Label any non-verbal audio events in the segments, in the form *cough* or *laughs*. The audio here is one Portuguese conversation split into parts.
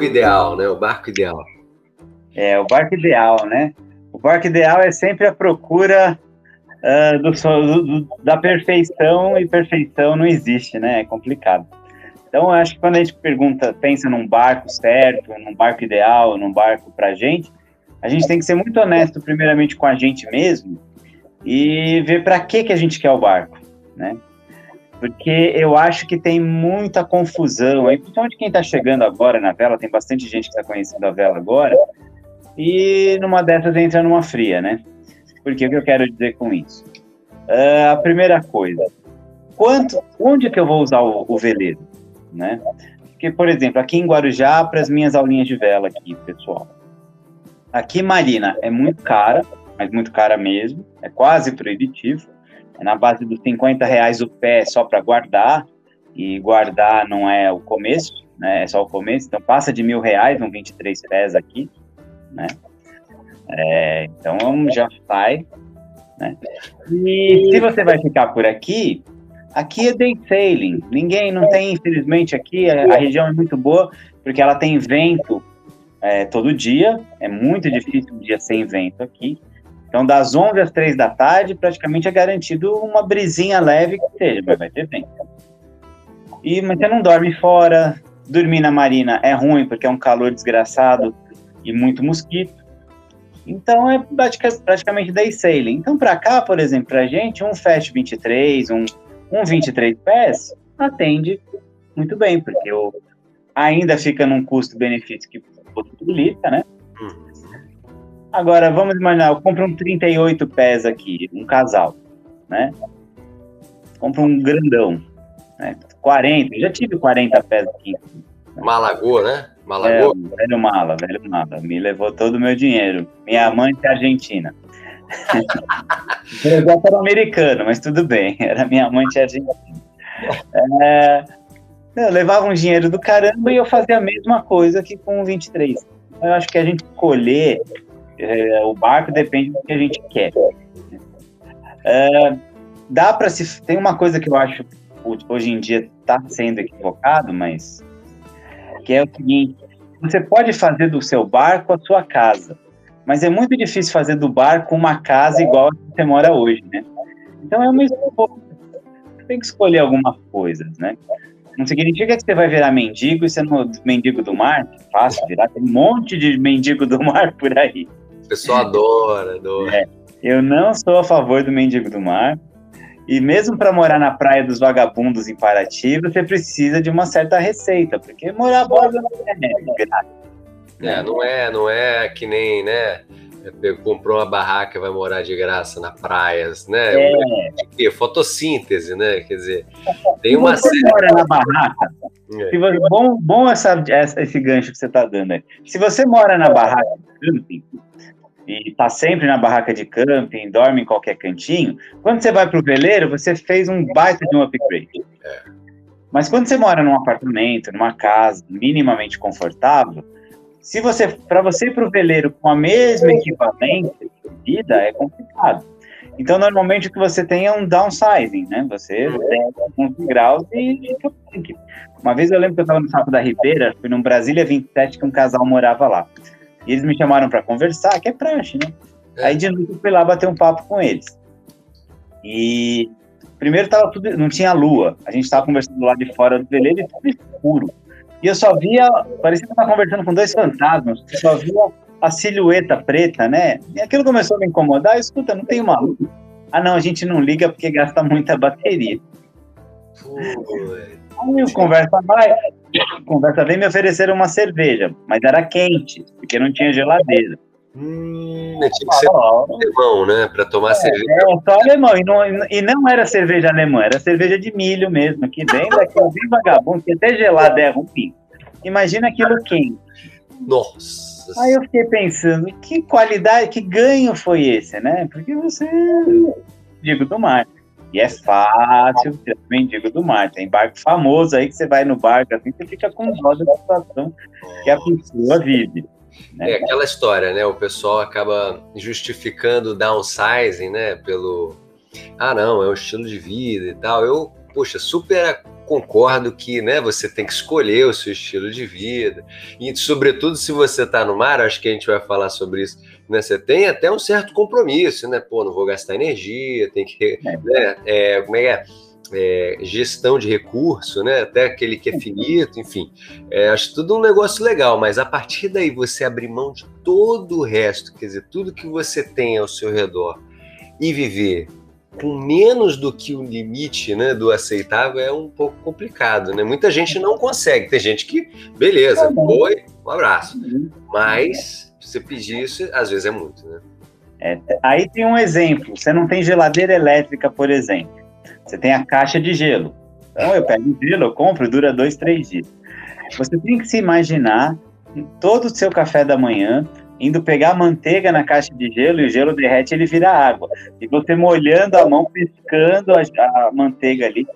barco ideal, né? O barco ideal. É, o barco ideal, né? O barco ideal é sempre a procura uh, do, do, da perfeição e perfeição não existe, né? É complicado. Então, acho que quando a gente pergunta, pensa num barco certo, num barco ideal, num barco para gente, a gente tem que ser muito honesto, primeiramente, com a gente mesmo e ver para que que a gente quer o barco, né? Porque eu acho que tem muita confusão aí, principalmente quem está chegando agora na vela, tem bastante gente que está conhecendo a vela agora, e numa dessas entra numa fria, né? Porque o que eu quero dizer com isso? Uh, a primeira coisa, quanto, onde que eu vou usar o, o veleiro, né? Porque, por exemplo, aqui em Guarujá, para as minhas aulinhas de vela aqui, pessoal, aqui Marina é muito cara, mas muito cara mesmo, é quase proibitivo, é na base dos 50 reais o pé só para guardar, e guardar não é o começo, né, é só o começo, então passa de mil reais, um 23 pés aqui, né, é, então já sai, né, e se você vai ficar por aqui, aqui é day sailing, ninguém, não tem, infelizmente aqui, a, a região é muito boa, porque ela tem vento é, todo dia, é muito difícil um dia sem vento aqui, então, das 11 às 3 da tarde, praticamente é garantido uma brisinha leve que seja, mas vai ter vento. E, mas você não dorme fora, dormir na marina é ruim, porque é um calor desgraçado e muito mosquito. Então, é praticamente day sailing. Então, para cá, por exemplo, para gente, um Fast 23, um, um 23 pés, atende muito bem, porque eu, ainda fica num custo-benefício que possibilita, né? Agora, vamos imaginar, eu compro um 38 pés aqui, um casal, né? Compro um grandão, né? 40, já tive 40 pés aqui. Malagoa, né? Malagoa? É, velho mala, velho mala. Me levou todo o meu dinheiro. Minha amante é argentina. *laughs* o projeto era americano, mas tudo bem. Era minha amante argentina. É, eu levava um dinheiro do caramba e eu fazia a mesma coisa que com o 23. Eu acho que a gente escolher é, o barco depende do que a gente quer. É, dá para se. Tem uma coisa que eu acho hoje em dia está sendo equivocado, mas que é o seguinte: você pode fazer do seu barco a sua casa, mas é muito difícil fazer do barco uma casa igual a que você mora hoje, né? Então é uma escolha. Você tem que escolher algumas coisas, né? Não significa que você vai virar mendigo e você não mendigo do mar, fácil virar, tem um monte de mendigo do mar por aí pessoal adora, adora. É, eu não sou a favor do mendigo do mar. E mesmo para morar na praia dos vagabundos em Paraty, você precisa de uma certa receita, porque morar borda não é grátis. É, não é, não é que nem, né? Comprou uma barraca e vai morar de graça na praias, né? É. é fotossíntese, né? Quer dizer, tem uma você série... mora na barraca. É. Se você, bom, bom essa, esse gancho que você está dando aí. Se você mora na barraca camping, e está sempre na barraca de camping, dorme em qualquer cantinho, quando você vai para o veleiro, você fez um baita de um upgrade. É. Mas quando você mora num apartamento, numa casa minimamente confortável, se você, para você ir para o veleiro com a mesma equivalência de vida, é complicado. Então, normalmente o que você tem é um downsizing, né? Você tem alguns graus e Uma vez eu lembro que eu estava no Sapo da Ribeira, fui num Brasília 27 que um casal morava lá. E eles me chamaram para conversar, que é praxe, né? É. Aí de noite eu fui lá bater um papo com eles. E primeiro tava tudo, não tinha lua. A gente estava conversando lá de fora do veleiro e tudo escuro. E eu só via, parecia que eu tava conversando com dois fantasmas. Eu só via a silhueta preta, né? E aquilo começou a me incomodar. Escuta, não tem uma luz. Ah, não, a gente não liga porque gasta muita bateria. Aí o conversa vai, conversa vem me ofereceram uma cerveja, mas era quente, porque não tinha geladeira. Hum, tinha que ser alemão, né? Para tomar é, cerveja. É, só alemão. E não, e não era cerveja alemã, era cerveja de milho mesmo, que vem daquele bem vagabundo, que até gelado é ruim. Imagina aquilo quente. Nossa. Aí eu fiquei pensando, que qualidade, que ganho foi esse, né? Porque você, digo, do mar. E é fácil ser mendigo do mar. Tem barco famoso aí que você vai no barco assim, você fica com dó da situação que a pessoa vive. Né? É aquela história, né? O pessoal acaba justificando o downsizing, né? Pelo, ah, não, é um estilo de vida e tal. Eu, poxa, super concordo que né, você tem que escolher o seu estilo de vida. E, sobretudo, se você está no mar, acho que a gente vai falar sobre isso. Né, você tem até um certo compromisso, né? Pô, não vou gastar energia, tem que. É. Né, é, como é que é? é, gestão de recurso, né? Até aquele que é finito, enfim. É, acho tudo um negócio legal, mas a partir daí você abrir mão de todo o resto, quer dizer, tudo que você tem ao seu redor e viver com menos do que o limite né, do aceitável é um pouco complicado, né? Muita gente não consegue. Tem gente que, beleza, foi, um abraço. Uhum. Mas você pedir isso, às vezes é muito, né? É, aí tem um exemplo. Você não tem geladeira elétrica, por exemplo. Você tem a caixa de gelo. Então eu pego o gelo, eu compro, dura dois, três dias. Você tem que se imaginar todo o seu café da manhã indo pegar manteiga na caixa de gelo e o gelo derrete ele vira água. E você molhando a mão, piscando a, a manteiga ali.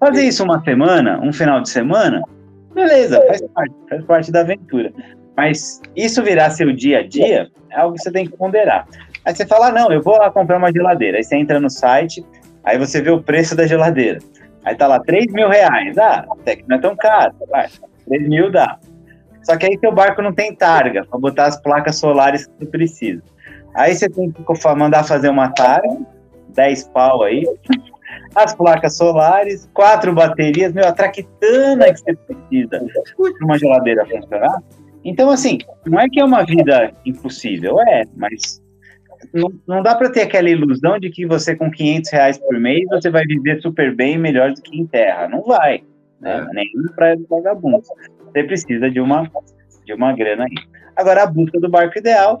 Fazer isso uma semana, um final de semana, beleza, faz parte, faz parte da aventura. Mas isso virar seu dia a dia é algo que você tem que ponderar. Aí você fala, ah, não, eu vou lá comprar uma geladeira. Aí você entra no site, Aí você vê o preço da geladeira. Aí tá lá, 3 mil reais. Ah, até que não é tão caro. Vai, 3 mil dá. Só que aí seu barco não tem targa para botar as placas solares que você precisa. Aí você tem que mandar fazer uma targa, 10 pau aí, *laughs* as placas solares, quatro baterias, meu, a traquitana que você precisa para uma geladeira funcionar. Então, assim, não é que é uma vida impossível, é, mas não, não dá para ter aquela ilusão de que você com 500 reais por mês você vai viver super bem, melhor do que em terra. Não vai, né? É. Nem para vagabundo. Você precisa de uma de uma grana aí. Agora a busca do barco ideal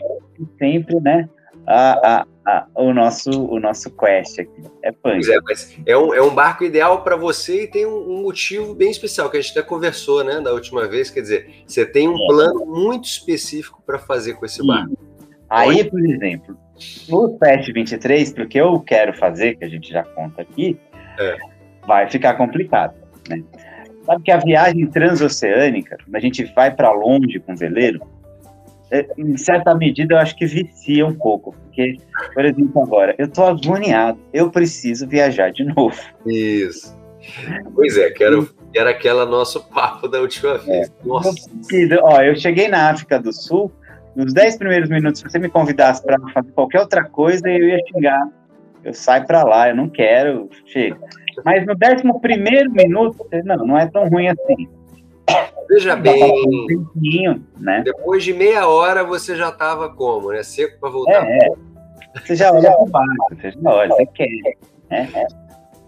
sempre, né? A, a, a, o nosso o nosso quest aqui é punk. É, mas é um, é um barco ideal para você e tem um, um, motivo bem especial que a gente até conversou, né, da última vez. Quer dizer, você tem um é. plano muito específico para fazer com esse barco. Aí, por exemplo, no Fast 23, porque eu quero fazer, que a gente já conta aqui, é. vai ficar complicado. Né? Sabe que a viagem transoceânica, quando a gente vai para longe com o veleiro, em certa medida eu acho que vicia um pouco, porque, por exemplo, agora, eu estou agoniado, eu preciso viajar de novo. Isso. Pois é, quero, era aquela nosso papo da última vez. É. Nossa. Ó, eu cheguei na África do Sul, nos 10 primeiros minutos, se você me convidasse para fazer qualquer outra coisa, eu ia xingar. Eu saio para lá, eu não quero, chega. Mas no 11 primeiro minuto, não, não é tão ruim assim. Veja bem, um né? depois de meia hora você já estava como, né? Seco para voltar. É, é. Você já olha para baixo, você já olha, você quer. Né?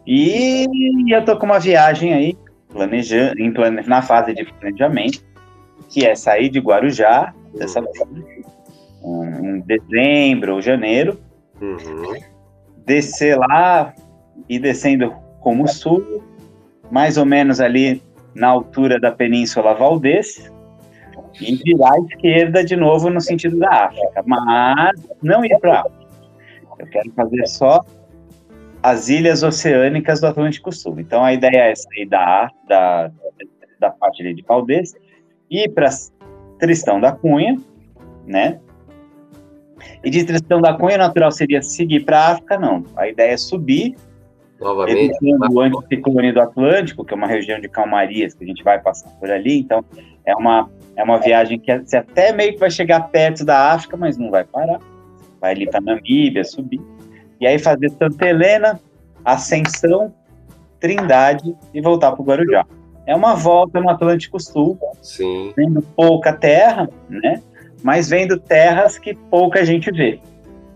E eu tô com uma viagem aí, planejando, em plane... na fase de planejamento, que é sair de Guarujá, dessa vez, em dezembro ou janeiro, uhum. descer lá e descendo como sul, mais ou menos ali na altura da Península Valdez, e virar à esquerda de novo no sentido da África, mas não ir para a África. Eu quero fazer só as ilhas oceânicas do Atlântico Sul. Então a ideia é sair da, da, da parte de Valdez ir para Tristão da Cunha, né? E de Tristão da Cunha, natural seria seguir para a África, não. A ideia é subir, novamente, o anticiclone do Atlântico, que é uma região de calmarias que a gente vai passar por ali. Então, é uma, é uma viagem que você até meio que vai chegar perto da África, mas não vai parar. Vai ali para Namíbia, subir. E aí fazer Santa Helena, Ascensão, Trindade e voltar para o Guarujá é uma volta no Atlântico Sul, Sim. vendo pouca terra, né? Mas vendo terras que pouca gente vê.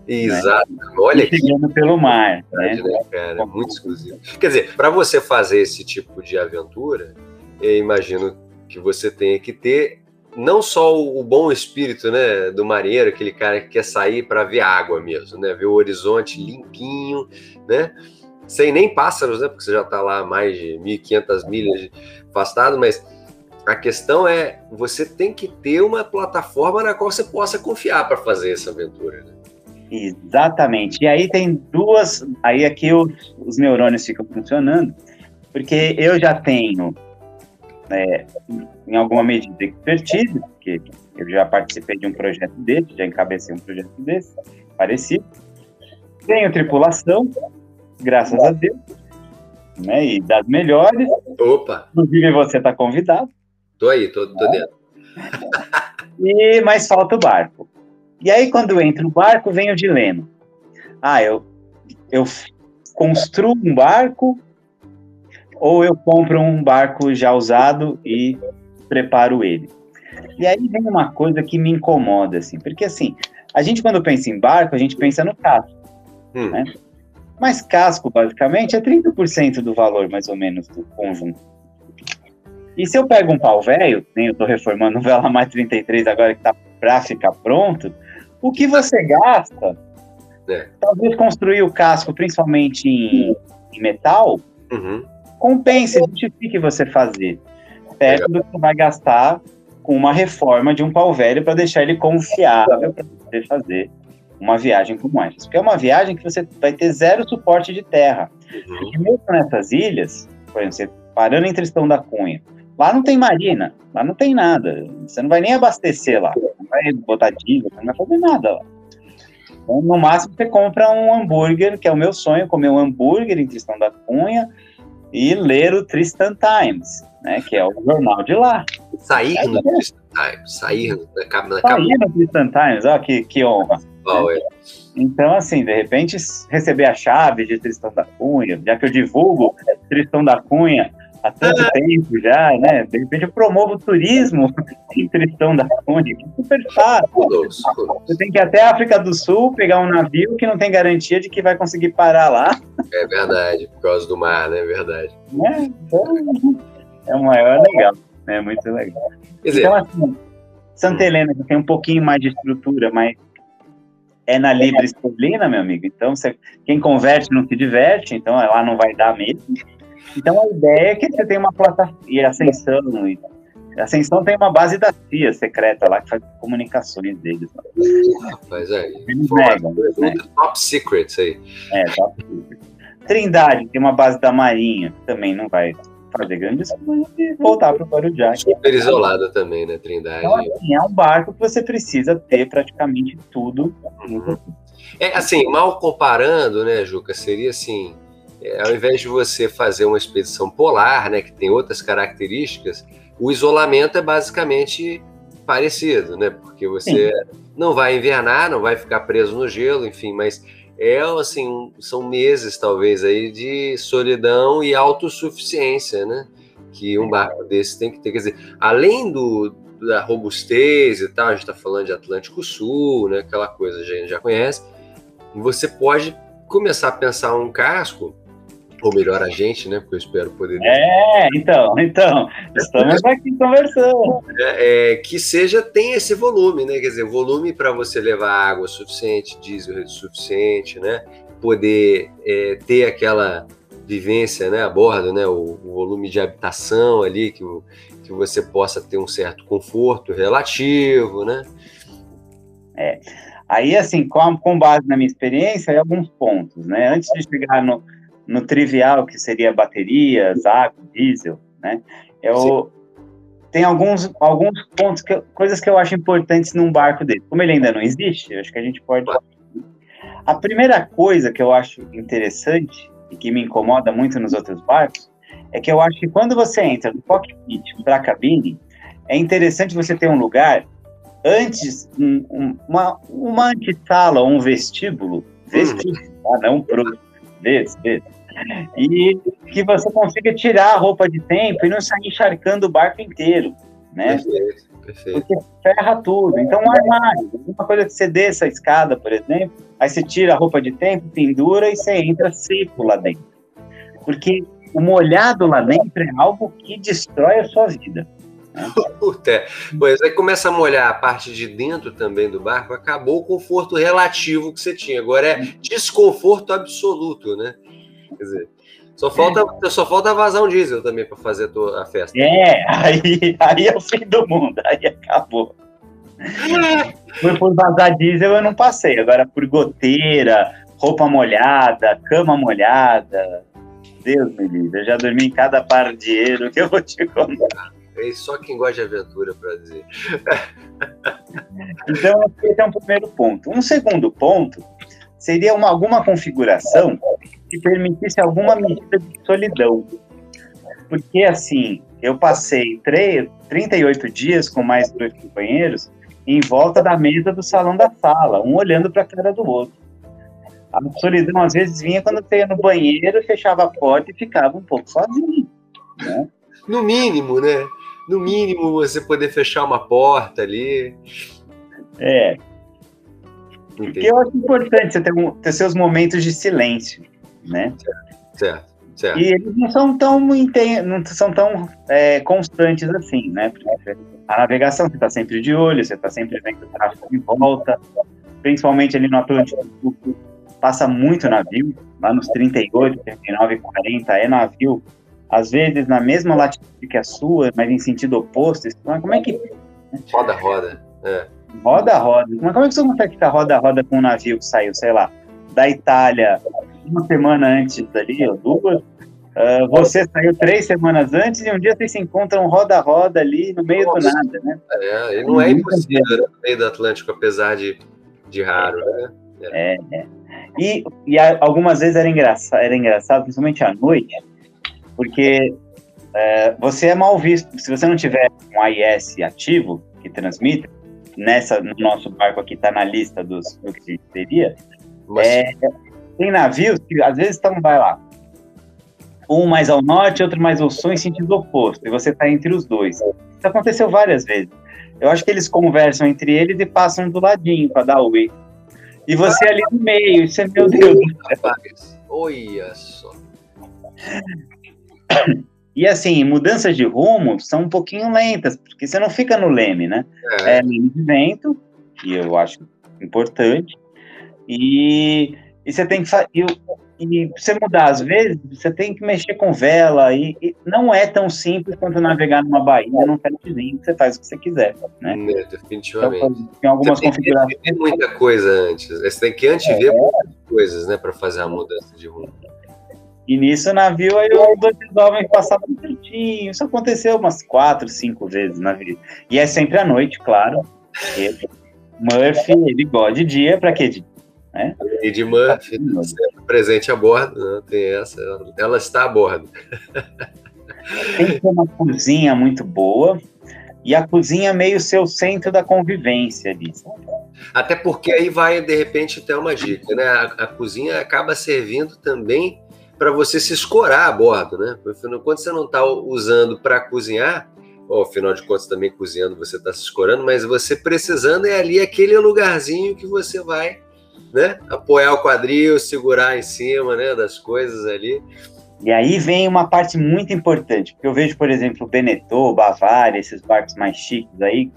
Exato. Né? Olha aqui. Chegando pelo mar. Né? né cara? Muito exclusivo. Quer dizer, para você fazer esse tipo de aventura, eu imagino que você tenha que ter não só o, bom espírito, né, do marinheiro, aquele cara que quer sair para ver água mesmo, né, ver o horizonte limpinho, né, sem nem pássaros, né? Porque você já está lá a mais de 1.500 milhas afastado, mas a questão é você tem que ter uma plataforma na qual você possa confiar para fazer essa aventura. Né? Exatamente. E aí tem duas. Aí aqui os, os neurônios ficam funcionando, porque eu já tenho, é, em alguma medida, expertise, porque eu já participei de um projeto desse, já encabecei um projeto desse, parecido. Tenho tripulação, graças a Deus, né? E das melhores. Opa! Inclusive você está convidado. Tô aí, tô, tô dentro. E, mas falta o barco. E aí, quando entra o barco, vem o dilema. Ah, eu, eu construo um barco ou eu compro um barco já usado e preparo ele. E aí vem uma coisa que me incomoda, assim, porque assim, a gente quando pensa em barco, a gente pensa no casco, hum. né? Mas casco, basicamente, é 30% do valor, mais ou menos, do conjunto. E se eu pego um pau velho, nem eu estou reformando o Vela Mais 33 agora que está para ficar pronto, o que você gasta, é. talvez construir o casco, principalmente em, em metal, uhum. compense, justifique você fazer. Perto do que você vai gastar com uma reforma de um pau velho para deixar ele confiável para você fazer uma viagem como essa. Porque é uma viagem que você vai ter zero suporte de terra. Uhum. Porque mesmo nessas ilhas, por exemplo, você parando em Tristão da Cunha, lá não tem marina, lá não tem nada. Você não vai nem abastecer lá, vai botar diesel, não vai fazer nada lá. Então, no máximo, você compra um hambúrguer, que é o meu sonho, comer um hambúrguer em Tristão da Cunha e ler o Tristan Times, né, que é o jornal de lá. Sair no Tristan Times, sair na, na Sair no Tristan Times, ó, que, que honra. Então, assim, de repente, receber a chave de Tristão da Cunha, já que eu divulgo Tristão da Cunha há tanto ah. tempo já, né? De repente eu promovo o turismo *laughs* em Tristão da Cunha, que é super fácil. Você tem que ir até a África do Sul, pegar um navio que não tem garantia de que vai conseguir parar lá. É verdade, por causa do mar, né? É verdade. É, então, é o maior legal, é muito legal. Quer dizer, então, assim, Santa Helena tem um pouquinho mais de estrutura, mas é na livre esterlina, meu amigo. Então, você, quem converte não se diverte, então lá não vai dar mesmo. Então, a ideia é que você tem uma plataforma, e Ascensão, e Ascensão tem uma base da CIA secreta lá que faz comunicações deles. Rapaz, é. Eles negam, né? Top secret aí. É, top secret. Trindade tem uma base da Marinha, que também não vai fazer grandes coisas e voltar para o Guarujá. Super isolada também, né, Trindade? Então, assim, é um barco que você precisa ter praticamente tudo. Uhum. É, assim, mal comparando, né, Juca, seria assim, é, ao invés de você fazer uma expedição polar, né, que tem outras características, o isolamento é basicamente parecido, né, porque você Sim. não vai invernar, não vai ficar preso no gelo, enfim, mas é assim, são meses talvez aí de solidão e autossuficiência, né? Que um barco desse tem que ter. Quer dizer, além do, da robustez e tal, a gente está falando de Atlântico Sul, né? Aquela coisa que a gente já conhece. Você pode começar a pensar um casco ou melhor a gente, né? Porque eu espero poder. É, então, então, estamos aqui conversando. É, é, que seja, tem esse volume, né? Quer dizer, volume para você levar água suficiente, diesel suficiente, né? Poder é, ter aquela vivência né, a bordo, né? O, o volume de habitação ali, que, que você possa ter um certo conforto relativo, né? É. Aí, assim, com, com base na minha experiência, aí alguns pontos, né? Antes de chegar no, no trivial, que seria baterias, água, diesel, né? Eu, tem alguns, alguns pontos, que, coisas que eu acho importantes num barco dele. Como ele ainda não existe, eu acho que a gente pode... A primeira coisa que eu acho interessante e que me incomoda muito nos outros barcos é que eu acho que quando você entra do cockpit para a cabine, é interessante você ter um lugar antes, um, um, uma, uma antessala ou um vestíbulo, vestíbulo, hum. ah, não pro, vezes, vezes, e que você consiga tirar a roupa de tempo e não sair encharcando o barco inteiro, né? Perfeito, perfeito. Porque ferra tudo. Então, um armário, uma coisa que você desça a escada, por exemplo, aí você tira a roupa de tempo, pendura e você entra seco lá dentro. Porque o molhado lá dentro é algo que destrói a sua vida. Né? Puta, pois aí começa a molhar a parte de dentro também do barco, acabou o conforto relativo que você tinha. Agora é desconforto absoluto, né? Quer dizer, só falta, é. só falta vazar um diesel também para fazer a, tua, a festa. É, aí, aí é o fim do mundo, aí acabou. Foi por vazar diesel eu não passei, agora por goteira, roupa molhada, cama molhada, Deus me livre, eu já dormi em cada pardieiro que eu vou te contar. É só quem gosta de aventura para dizer. *laughs* Então, esse é um primeiro ponto. Um segundo ponto seria uma, alguma configuração que permitisse alguma medida de solidão. Porque, assim, eu passei 3, 38 dias com mais dois companheiros em volta da mesa do salão da sala, um olhando para a cara do outro. A solidão, às vezes, vinha quando você ia no banheiro, fechava a porta e ficava um pouco sozinho. Né? No mínimo, né? No mínimo, você poder fechar uma porta ali. É. Entendi. Porque eu acho importante você ter, um, ter seus momentos de silêncio, né? Certo, certo. certo. E eles não são tão, não são tão é, constantes assim, né? A navegação, você está sempre de olho, você está sempre vendo o tráfego em volta, principalmente ali no Atlântico Sul, passa muito navio, lá nos 38, 39, 40, é navio, às vezes na mesma latitude que a sua, mas em sentido oposto. Como é que. Roda, roda. É. Roda, roda. Mas como é que você consegue ficar roda, roda com um navio que saiu, sei lá, da Itália uma semana antes ali, ou duas? Uh, você saiu três semanas antes e um dia vocês se encontram roda-roda ali no meio Nossa, do nada, né? É, e não é impossível no meio do Atlântico, apesar de, de raro, né? É, é. E, e algumas vezes era engraçado, era engraçado, principalmente à noite, porque é, você é mal visto. Se você não tiver um AIS ativo que transmite, nessa, no nosso barco aqui está na lista dos do que a gente teria, Mas... é, tem navios que às vezes estão, vai lá, um mais ao norte, outro mais ao sul, em sentido oposto, e você está entre os dois. Isso aconteceu várias vezes. Eu acho que eles conversam entre eles e passam do ladinho para dar oi. E você ali no meio, isso é meu Deus. Rapaz, olha só. E assim, mudanças de rumo são um pouquinho lentas, porque você não fica no leme, né? É, é leme de vento, que eu acho importante, e, e você tem que e, e você mudar às vezes, você tem que mexer com vela, e, e não é tão simples quanto navegar numa baía num petzinho, que você faz o que você quiser, né? É, definitivamente. Então, tem algumas você configurações. Tem que muita coisa antes, você tem que antever é. muitas coisas, né, para fazer a mudança de rumo. E nisso o navio, aí os dois jovens passavam certinho. Isso aconteceu umas quatro, cinco vezes na vida. E é sempre à noite, claro. Murphy, ele gosta de dia, para quê? De, né? E de Murphy, sempre presente a bordo, né? tem essa, ela está a bordo. Tem que ter uma cozinha muito boa, e a cozinha é meio seu centro da convivência ali. Até porque aí vai, de repente, ter uma dica, né? A, a cozinha acaba servindo também para você se escorar a bordo, né? Quando você não está usando para cozinhar, ou afinal de contas também cozinhando você está se escorando, mas você precisando é ali aquele lugarzinho que você vai, né? Apoiar o quadril, segurar em cima, né? Das coisas ali. E aí vem uma parte muito importante, porque eu vejo, por exemplo, o Benetton, Bavária, esses barcos mais chiques aí.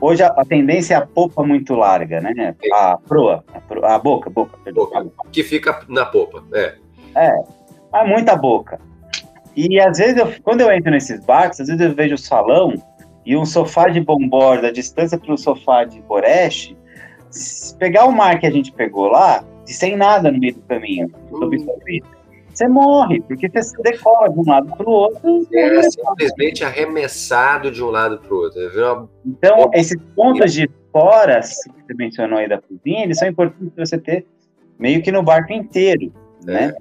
Hoje a, a tendência é a popa muito larga, né? A proa, a, proa, a boca, boca, perdão, boca, Que fica na popa, é. É, mas muita boca. E às vezes, eu, quando eu entro nesses barcos, às vezes eu vejo o salão e um sofá de bomborda, a distância para o sofá de Boreste, pegar o mar que a gente pegou lá, de sem nada no meio do caminho, sob você morre, porque você se decola de um lado para o outro. É simplesmente arremessado de um lado para o outro. Então, esses pontos de esporas que você mencionou aí da cozinha, eles são importantes para você ter meio que no barco inteiro, é.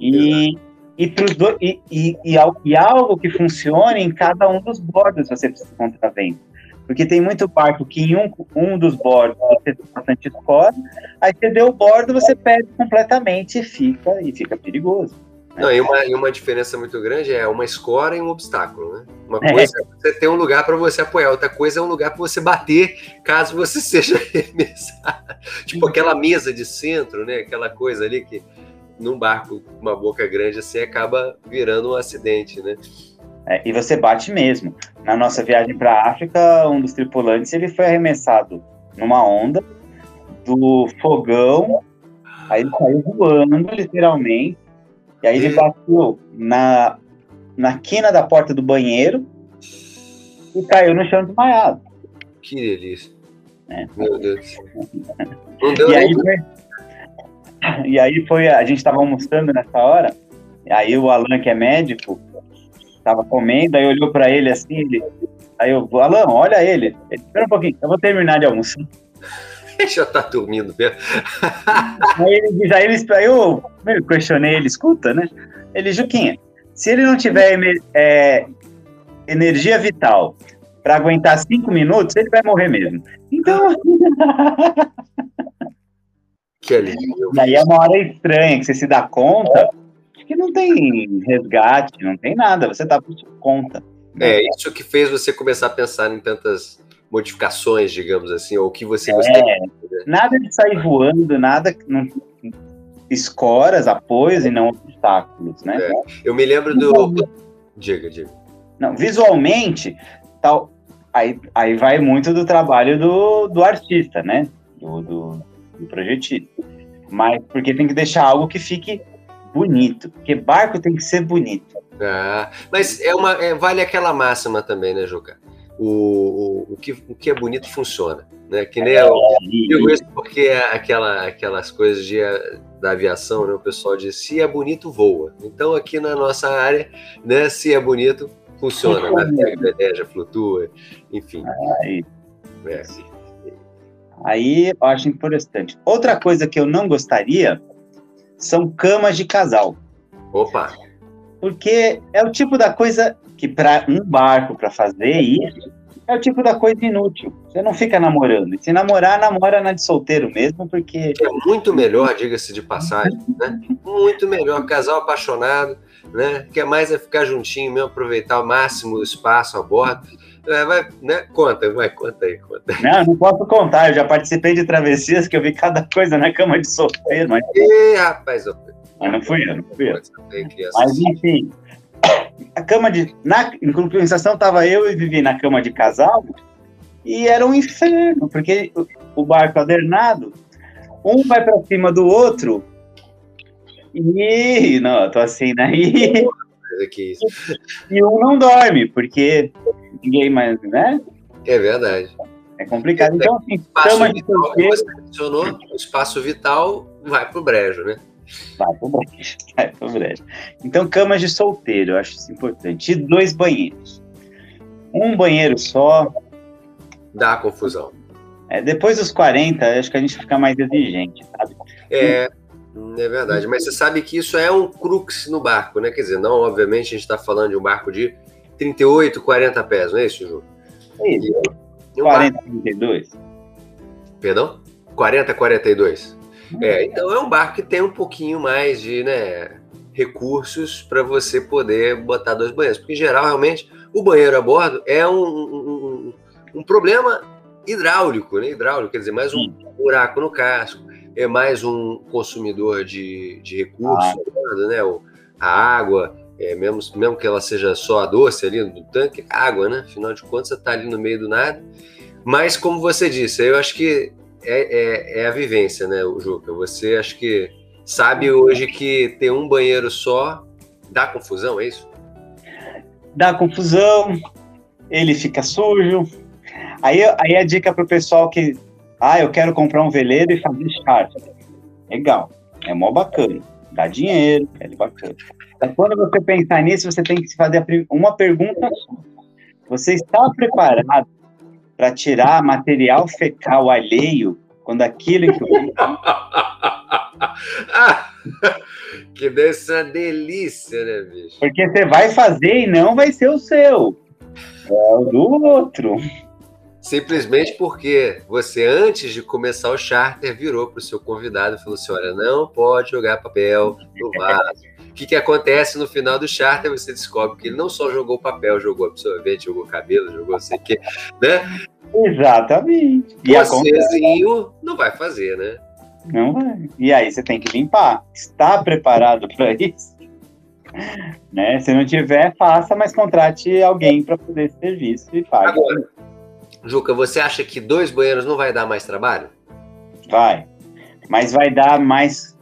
E, e, do, e, e, e, algo que funcione em cada um dos bordos você precisa contravento. Porque tem muito barco que em um, um dos bordos você tem bastante escora, aí você deu o bordo, você perde completamente e fica, e fica perigoso. Né? Não, e uma, e uma diferença muito grande é uma escora e um obstáculo, né? Uma é. coisa é, é você ter um lugar para você apoiar, outra coisa é um lugar para você bater caso você *laughs* seja arremessado. tipo aquela mesa de centro, né? Aquela coisa ali que num barco com uma boca grande assim acaba virando um acidente, né? É, e você bate mesmo. Na nossa viagem para a África, um dos tripulantes ele foi arremessado numa onda do fogão, aí ele saiu voando literalmente, e aí ele bateu na, na quina da porta do banheiro e caiu no chão desmaiado. Que delícia. É. Meu Deus. *laughs* Não deu e aí, e aí foi, a gente estava almoçando nessa hora, aí o Alan, que é médico, estava comendo, aí olhou para ele assim, ele, aí eu, Alan, olha ele. ele, espera um pouquinho, eu vou terminar de almoçar. *laughs* Já tá dormindo mesmo. *laughs* aí ele diz, aí, ele, aí eu, eu questionei ele, escuta, né? Ele, Juquinha, se ele não tiver é, energia vital para aguentar cinco minutos, ele vai morrer mesmo. Então. *laughs* que alívio. E aí é uma hora estranha que você se dá conta que não tem resgate, não tem nada, você tá por conta. É, isso que fez você começar a pensar em tantas modificações, digamos assim, ou o que você gostaria é, Nada de sair voando, nada. Não, escoras, apoios e não obstáculos, né? É. Eu me lembro do. Diga, diga. Não, visualmente, tal, aí, aí vai muito do trabalho do, do artista, né? Do, do, do projetista. Mas porque tem que deixar algo que fique bonito, porque barco tem que ser bonito. Ah, mas é uma, é, vale aquela máxima também, né, Juca? O, o, o, que, o que é bonito funciona, né? Que nem é, eu digo isso porque é aquela, aquelas coisas de, da aviação, né? O pessoal diz, se é bonito, voa. Então aqui na nossa área, né? Se é bonito, funciona. Navega, planeja, flutua, enfim. Aí, é. Aí eu acho importante. Outra coisa que eu não gostaria são camas de casal. Opa! Porque é o tipo da coisa que para um barco para fazer isso é o tipo da coisa inútil. Você não fica namorando. E se namorar, namora na de solteiro mesmo, porque. É muito melhor, diga-se de passagem, né? Muito melhor. Casal apaixonado, né? Quer mais é ficar juntinho mesmo, aproveitar ao máximo o espaço a bordo. É, vai, né? Conta, vai, conta aí, conta. Não, não posso contar. Eu já participei de travessias que eu vi cada coisa na cama de solteiro. Mas... Ih, rapaz, eu... mas não fui eu, não fui eu. Mas enfim, a cama de. Na, em compensação, estava eu e Vivi na cama de casal e era um inferno, porque o, o barco adernado, um vai para cima do outro e. Não, eu tô assim, né? E, e um não dorme, porque ninguém mais, né? É verdade. É complicado. Então, assim, cama de solteiro... o espaço vital vai pro brejo, né? Vai pro brejo, *laughs* vai pro brejo. Então, camas de solteiro, eu acho isso importante. E dois banheiros. Um banheiro só. Dá confusão. É, depois dos 40, acho que a gente fica mais exigente, sabe? É, é verdade. Mas você sabe que isso é um crux no barco, né? Quer dizer, não, obviamente, a gente está falando de um barco de 38, 40 pés, não é isso, Ju? É isso. E, 40, 42. Perdão? 40, 42. É, então é um barco que tem um pouquinho mais de né, recursos para você poder botar dois banheiros. Porque, em geral, realmente, o banheiro a bordo é um, um, um problema hidráulico, né? Hidráulico, quer dizer, mais um buraco no casco, é mais um consumidor de, de recursos, ah. né? A água, é, mesmo, mesmo que ela seja só a doce ali no tanque, água, né? Afinal de contas, você está ali no meio do nada. Mas, como você disse, eu acho que é, é, é a vivência, né, Juca? Você acho que sabe hoje que ter um banheiro só dá confusão, é isso? Dá confusão, ele fica sujo. Aí, aí a dica para o pessoal que, ah, eu quero comprar um veleiro e fazer charter. Legal, é mó bacana, dá dinheiro, é bacana. Mas quando você pensar nisso, você tem que se fazer uma pergunta. Você está preparado para tirar material fecal alheio quando aquilo que deve ser uma delícia, né, bicho? Porque você vai fazer e não vai ser o seu. É o do outro. Simplesmente porque você, antes de começar o charter, virou para o seu convidado e falou assim: olha, não pode jogar papel no vaso. O que, que acontece no final do charter? Você descobre que ele não só jogou papel, jogou absorvente, jogou cabelo, jogou não sei o quê, né? Exatamente. E Vocêzinho não vai fazer, né? Não vai. E aí você tem que limpar. Está preparado para *laughs* isso? né? Se não tiver, faça, mas contrate alguém para fazer esse serviço e pague. Agora, Juca, você acha que dois banheiros não vai dar mais trabalho? Vai. Mas vai dar mais.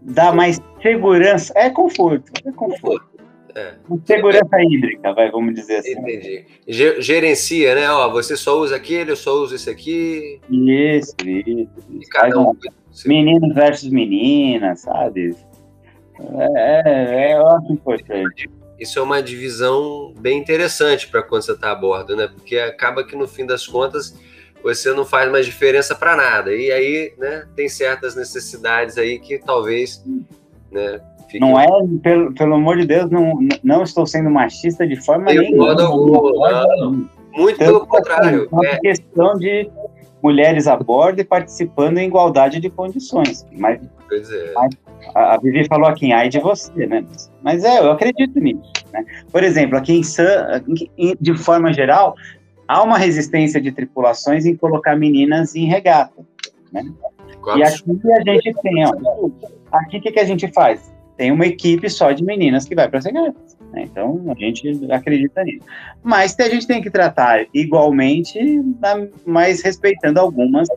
Dá mais segurança. É conforto. É conforto. É. Segurança hídrica, vai, vamos dizer assim. Entendi. Gerencia, né? Ó, você só usa aquele, eu só uso esse aqui. Isso, isso. E cada um. Meninos versus meninas, sabe? É, é, é, eu acho importante. Isso é uma divisão bem interessante para quando você está a bordo, né? Porque acaba que no fim das contas você não faz mais diferença para nada. E aí, né, tem certas necessidades aí que talvez, né, Não é, pelo, pelo amor de Deus, não, não estou sendo machista de forma Tem nenhuma. Modo, muito pelo Tanto contrário. assim, É, uma questão de mulheres a bordo e participando em igualdade de condições. Mas pois é. A a Vivi falou aqui, ai de você, né? Mas é, eu acredito nisso. Né? Por exemplo, aqui em San, de forma geral, há uma resistência de tripulações em colocar meninas em regata. E aqui a gente tem, ó, aqui o que, que a gente faz? Tem uma equipe só de meninas que vai para as regatas. né? Então a gente acredita nisso. Mas a gente tem que tratar igualmente, mas respeitando algumas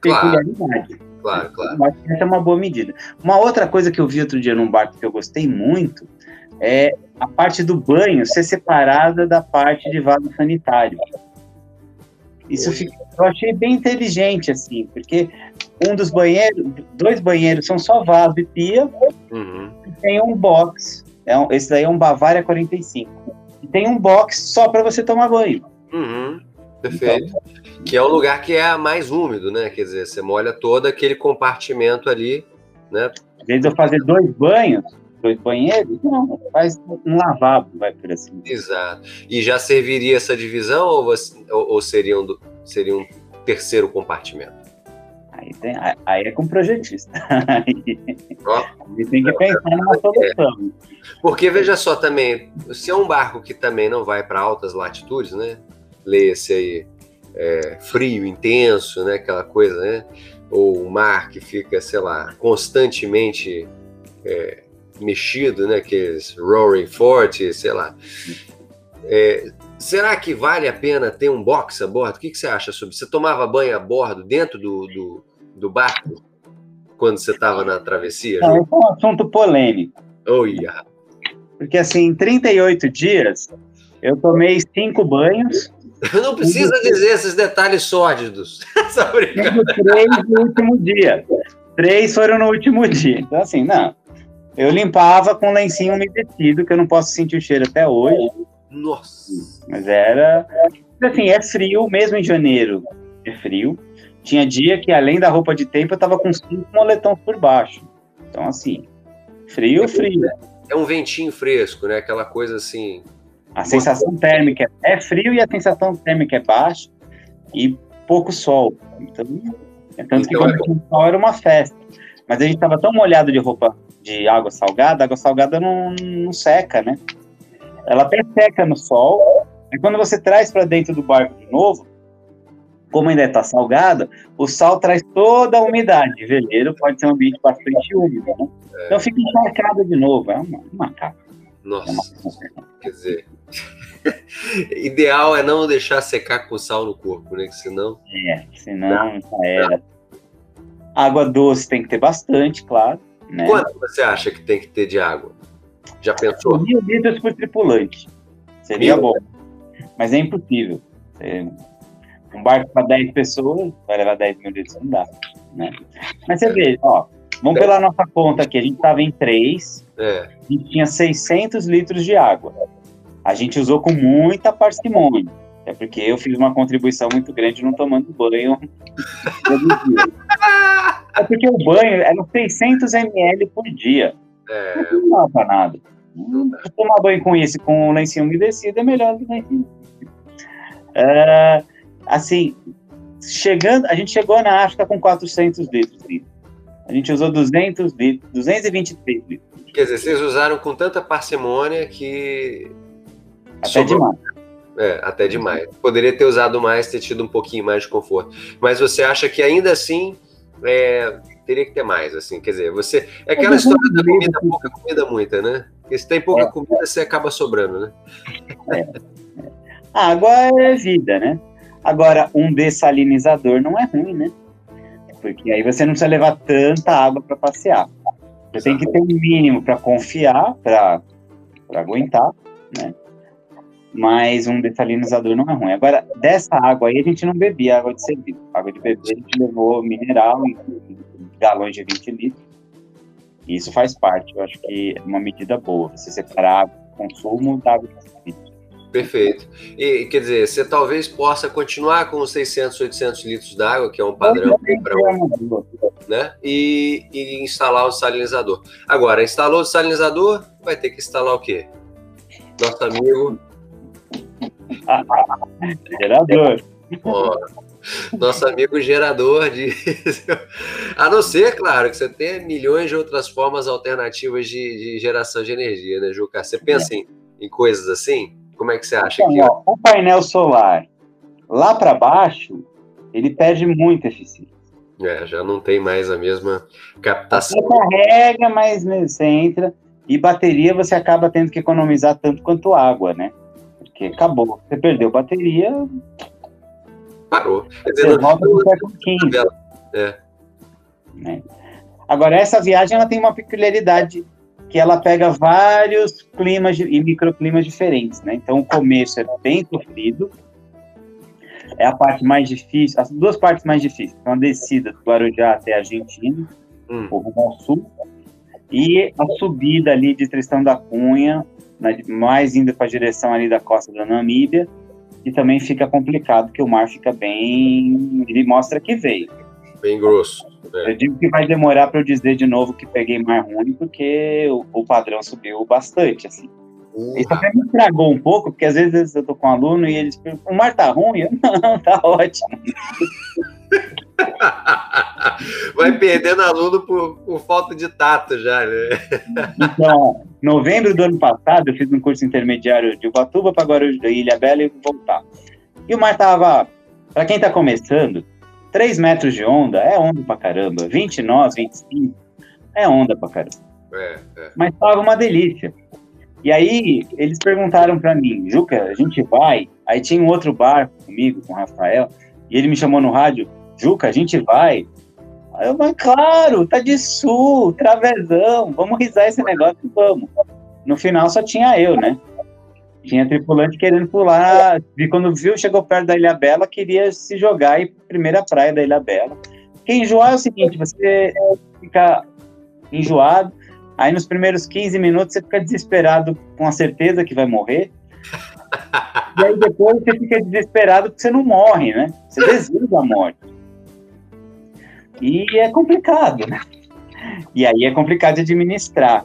Claro. peculiaridades. Claro, claro. Acho que essa é uma boa medida. Uma outra coisa que eu vi outro dia num barco que eu gostei muito é a parte do banho ser separada da parte de vaso sanitário. Isso fica, eu achei bem inteligente, assim, porque um dos banheiros, dois banheiros são só vaso e pia, Uhum. e tem um box, é um- esse daí é um Bavária 45, e tem um box só para você tomar banho. Uhum. Perfeito. Que é um lugar que é mais úmido, né? Quer dizer, você molha todo aquele compartimento ali, né? Às vezes eu fazer dois banhos, dois banheiros, não, faz um lavabo, vai por assim. Exato. E já serviria essa divisão ou, você- ou- ou seria, um, seria um terceiro compartimento? Aí, tem, aí é com o projetista. *laughs* Aí, tem que pensar numa solução. Porque veja só também, se é um barco que também não vai para altas latitudes, né? Lê-se aí é, frio, intenso, né? Aquela coisa, né? Ou o mar que fica, sei lá, constantemente é, mexido, né? Aqueles roaring forte, sei lá. É, será que vale a pena ter um box a bordo? O que, que você acha sobre? Você tomava banho a bordo dentro do, do, do barco quando você estava na travessia? Não, é um assunto polêmico. Oh, yeah. Porque, assim, em 38 dias, eu tomei cinco banhos, Não precisa dizer esses detalhes sórdidos. *laughs* Três no último dia. Três foram no último dia. Então, assim, não. Eu limpava com lencinho umedecido, que eu não posso sentir o cheiro até hoje. Nossa. Mas era. Assim, é frio, mesmo em janeiro é frio. Tinha dia que, além da roupa de tempo, eu tava com cinco moletons por baixo. Então, assim, frio, frio. É um ventinho fresco, né? Aquela coisa assim. A sensação térmica é frio e a sensação térmica é baixa e pouco sol. Então, é tanto que Então é quando tinha sol era uma festa. Mas a gente tava tão molhado de roupa de água salgada, a água salgada não, não seca, né? Ela até seca no sol, e quando você traz para dentro do barco de novo, como ainda está salgada, o sal traz toda a umidade. Veleiro pode ser um ambiente bastante úmido, né? Então fica encharcado de novo. É uma, uma capa. É. Nossa. Quer dizer. *laughs* Ideal é não deixar secar com sal no corpo, né? Que senão. É, senão já era. Água doce tem que ter bastante, claro. Né? Quanto você acha que tem que ter de água? Já pensou? Mil litros por tripulante. Seria Mil? bom. Mas é impossível. É, Um barco para 10 pessoas vai levar 10 mil litros, não dá. Né? Mas você vê, ó, vamos pela nossa conta aqui. A gente estava em 3, É. gente tinha 600 litros de água. A gente usou com muita parcimônia. É porque eu fiz uma contribuição muito grande não tomando banho. É porque o banho era 600 ml por dia. é Não dá pra nada. Hum, Tomar banho com isso, com lencinho umedecido, é melhor do que lencinho. É, assim, chegando, a gente chegou na África com 400 litros. A gente usou 200 litros, 223 litros. Quer dizer, vocês usaram com tanta parcimônia que. Até sobrou- demais. É, até demais. Poderia ter usado mais, ter tido um pouquinho mais de conforto. Mas você acha que ainda assim é, teria que ter mais, assim? Quer dizer, você. É aquela Eu história da comida pouca, comida muita, né? Porque se tem pouca É. comida, você acaba sobrando, né? A água é vida, né? Agora, um dessalinizador não é ruim, né? Porque aí você não precisa levar tanta água para passear. Você tem que ter um mínimo para confiar, para aguentar, né? Mas um dessalinizador não é ruim. Agora, dessa água aí, a gente não bebia água de serviço. Água de beber, a gente levou mineral galões de 20 litros. E isso faz parte, eu acho que é uma medida boa. Você separar água de consumo da água de serviço. Perfeito. E quer dizer, você talvez possa continuar com os 600, 800 litros d'água, que é um padrão para um, né? E, e, instalar o salinizador. Agora, instalou o salinizador, vai ter que instalar o quê? Nosso amigo. *laughs* gerador. nosso amigo gerador de. *laughs* A não ser, claro, que você tenha milhões de outras formas alternativas de, de geração de energia, né, Juca? Você pensa em, em coisas assim? Como é que você acha então, que. Ó, o painel solar lá para baixo, ele perde muita eficiência. É, já não tem mais a mesma captação. Você carrega, mas você entra. E bateria você acaba tendo que economizar tanto quanto água, né? Porque acabou. Você perdeu bateria. Parou. Quer dizer, você volta no século XV. É. é. Agora, essa viagem ela tem uma peculiaridade que ela pega vários climas de, e microclimas diferentes, né? Então o começo é bem sofrido, é a parte mais difícil, as duas partes mais difíceis são a descida do Guarujá até a Argentina, hum. o rumo ao sul, e a subida ali de Tristão da Cunha, mais indo para a direção ali da costa da Namíbia, e também fica complicado, porque o mar fica bem, ele mostra que veio. Bem grosso. É. Eu digo que vai demorar para eu dizer de novo que peguei mar ruim, porque o, o padrão subiu bastante, assim. Isso até me estragou um pouco, porque às vezes eu tô com um aluno e eles perguntam, o mar tá ruim? Eu, *laughs* não, tá ótimo. *laughs* Vai perdendo aluno por, por, falta de tato já, né? Então, novembro do ano passado, eu fiz um curso intermediário de Ubatuba para Guarujá, Ilha Bela e voltar. E o mar tava, para quem tá começando, 3 metros de onda é onda pra caramba. 20 nós, 25 é onda pra caramba. É, é. Mas tava uma delícia. E aí eles perguntaram para mim, Juca, a gente vai? Aí tinha um outro barco comigo, com o Rafael, e ele me chamou no rádio, Juca, a gente vai? Aí eu, mas claro, tá de sul, travesão, vamos risar esse negócio e vamos. No final só tinha eu, né? Tinha tripulante querendo pular. E quando viu, chegou perto da Ilha Bela, queria se jogar e ir primeira praia da Ilha Bela. Porque enjoar é o seguinte: você fica enjoado, aí nos primeiros 15 minutos você fica desesperado com a certeza que vai morrer. e aí depois você fica desesperado porque você não morre, né? Você deseja a morte. E é complicado, né? E aí é complicado de administrar.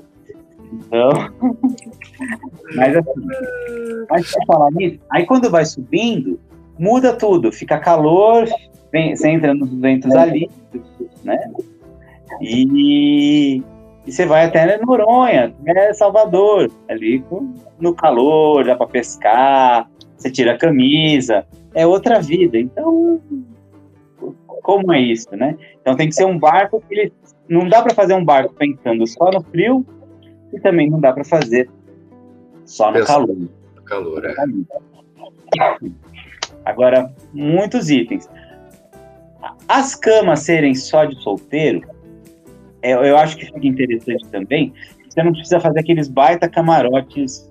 Então, *laughs* mas assim, mas falar nisso, aí quando vai subindo, muda tudo, fica calor, vem, você entra nos ventos ali, né? E, e você vai até Noronha, até Salvador, ali no calor, dá para pescar, você tira a camisa, é outra vida. Então, como é isso, né? Então tem que ser um barco que ele não dá para fazer um barco pensando só no frio e também não dá para fazer só no calor. No calor, é. Agora, muitos itens. As camas serem só de solteiro, é, eu acho que fica interessante também. Você não precisa fazer aqueles baita camarotes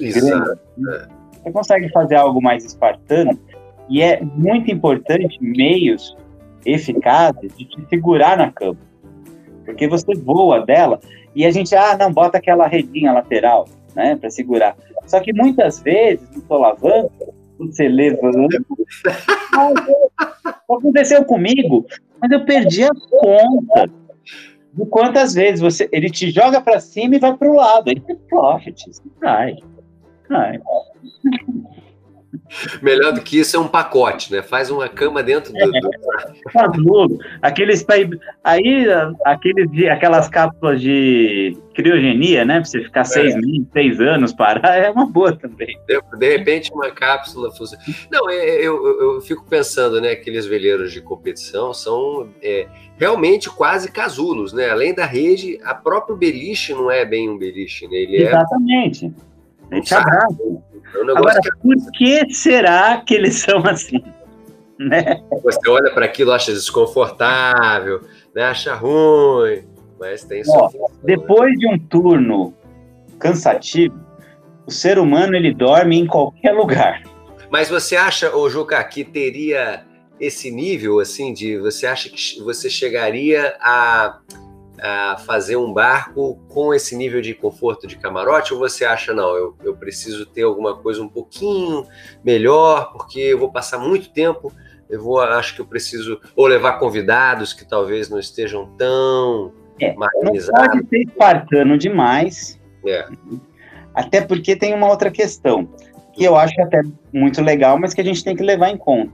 Exato. grandes. É. Você consegue fazer algo mais espartano e é muito importante meios eficazes de te segurar na cama. Porque você voa dela e a gente, ah, não, bota aquela redinha lateral, né, para segurar. Só que muitas vezes, no solavanco, você levanta. *laughs* aconteceu comigo, mas eu perdi a conta de quantas vezes você, ele te joga para cima e vai para o lado. Aí você, você cai. cai. Melhor do que isso é um pacote, né? Faz uma cama dentro do. É. Aqueles aí aqueles, aquelas cápsulas de criogenia, né? Pra você ficar é. seis, seis anos parar, *laughs* é uma boa também. De, de repente, uma cápsula funciona. Não, é, é, eu, eu, eu, fico pensando, né? Aqueles veleiros de competição são é, realmente quase casulos, né? Além da rede, a próprio beliche não é bem um beliche, né? Ele Exatamente. É... Ele te abraça. É um Agora, que... por que será que eles são assim? *laughs* Né? Você olha para aquilo, acha desconfortável, né? acha ruim, mas tem Ó, Depois de um turno cansativo, o ser humano ele dorme em qualquer lugar. Mas você acha, ô Juca, que teria esse nível assim de você acha que você chegaria a a fazer um barco com esse nível de conforto de camarote? Ou você acha, não, eu, eu preciso ter alguma coisa um pouquinho melhor, porque eu vou passar muito tempo, eu vou, acho que eu preciso, ou levar convidados que talvez não estejam tão é, Não pode ser espartano demais. É. Até porque tem uma outra questão, que eu acho até muito legal, mas que a gente tem que levar em conta.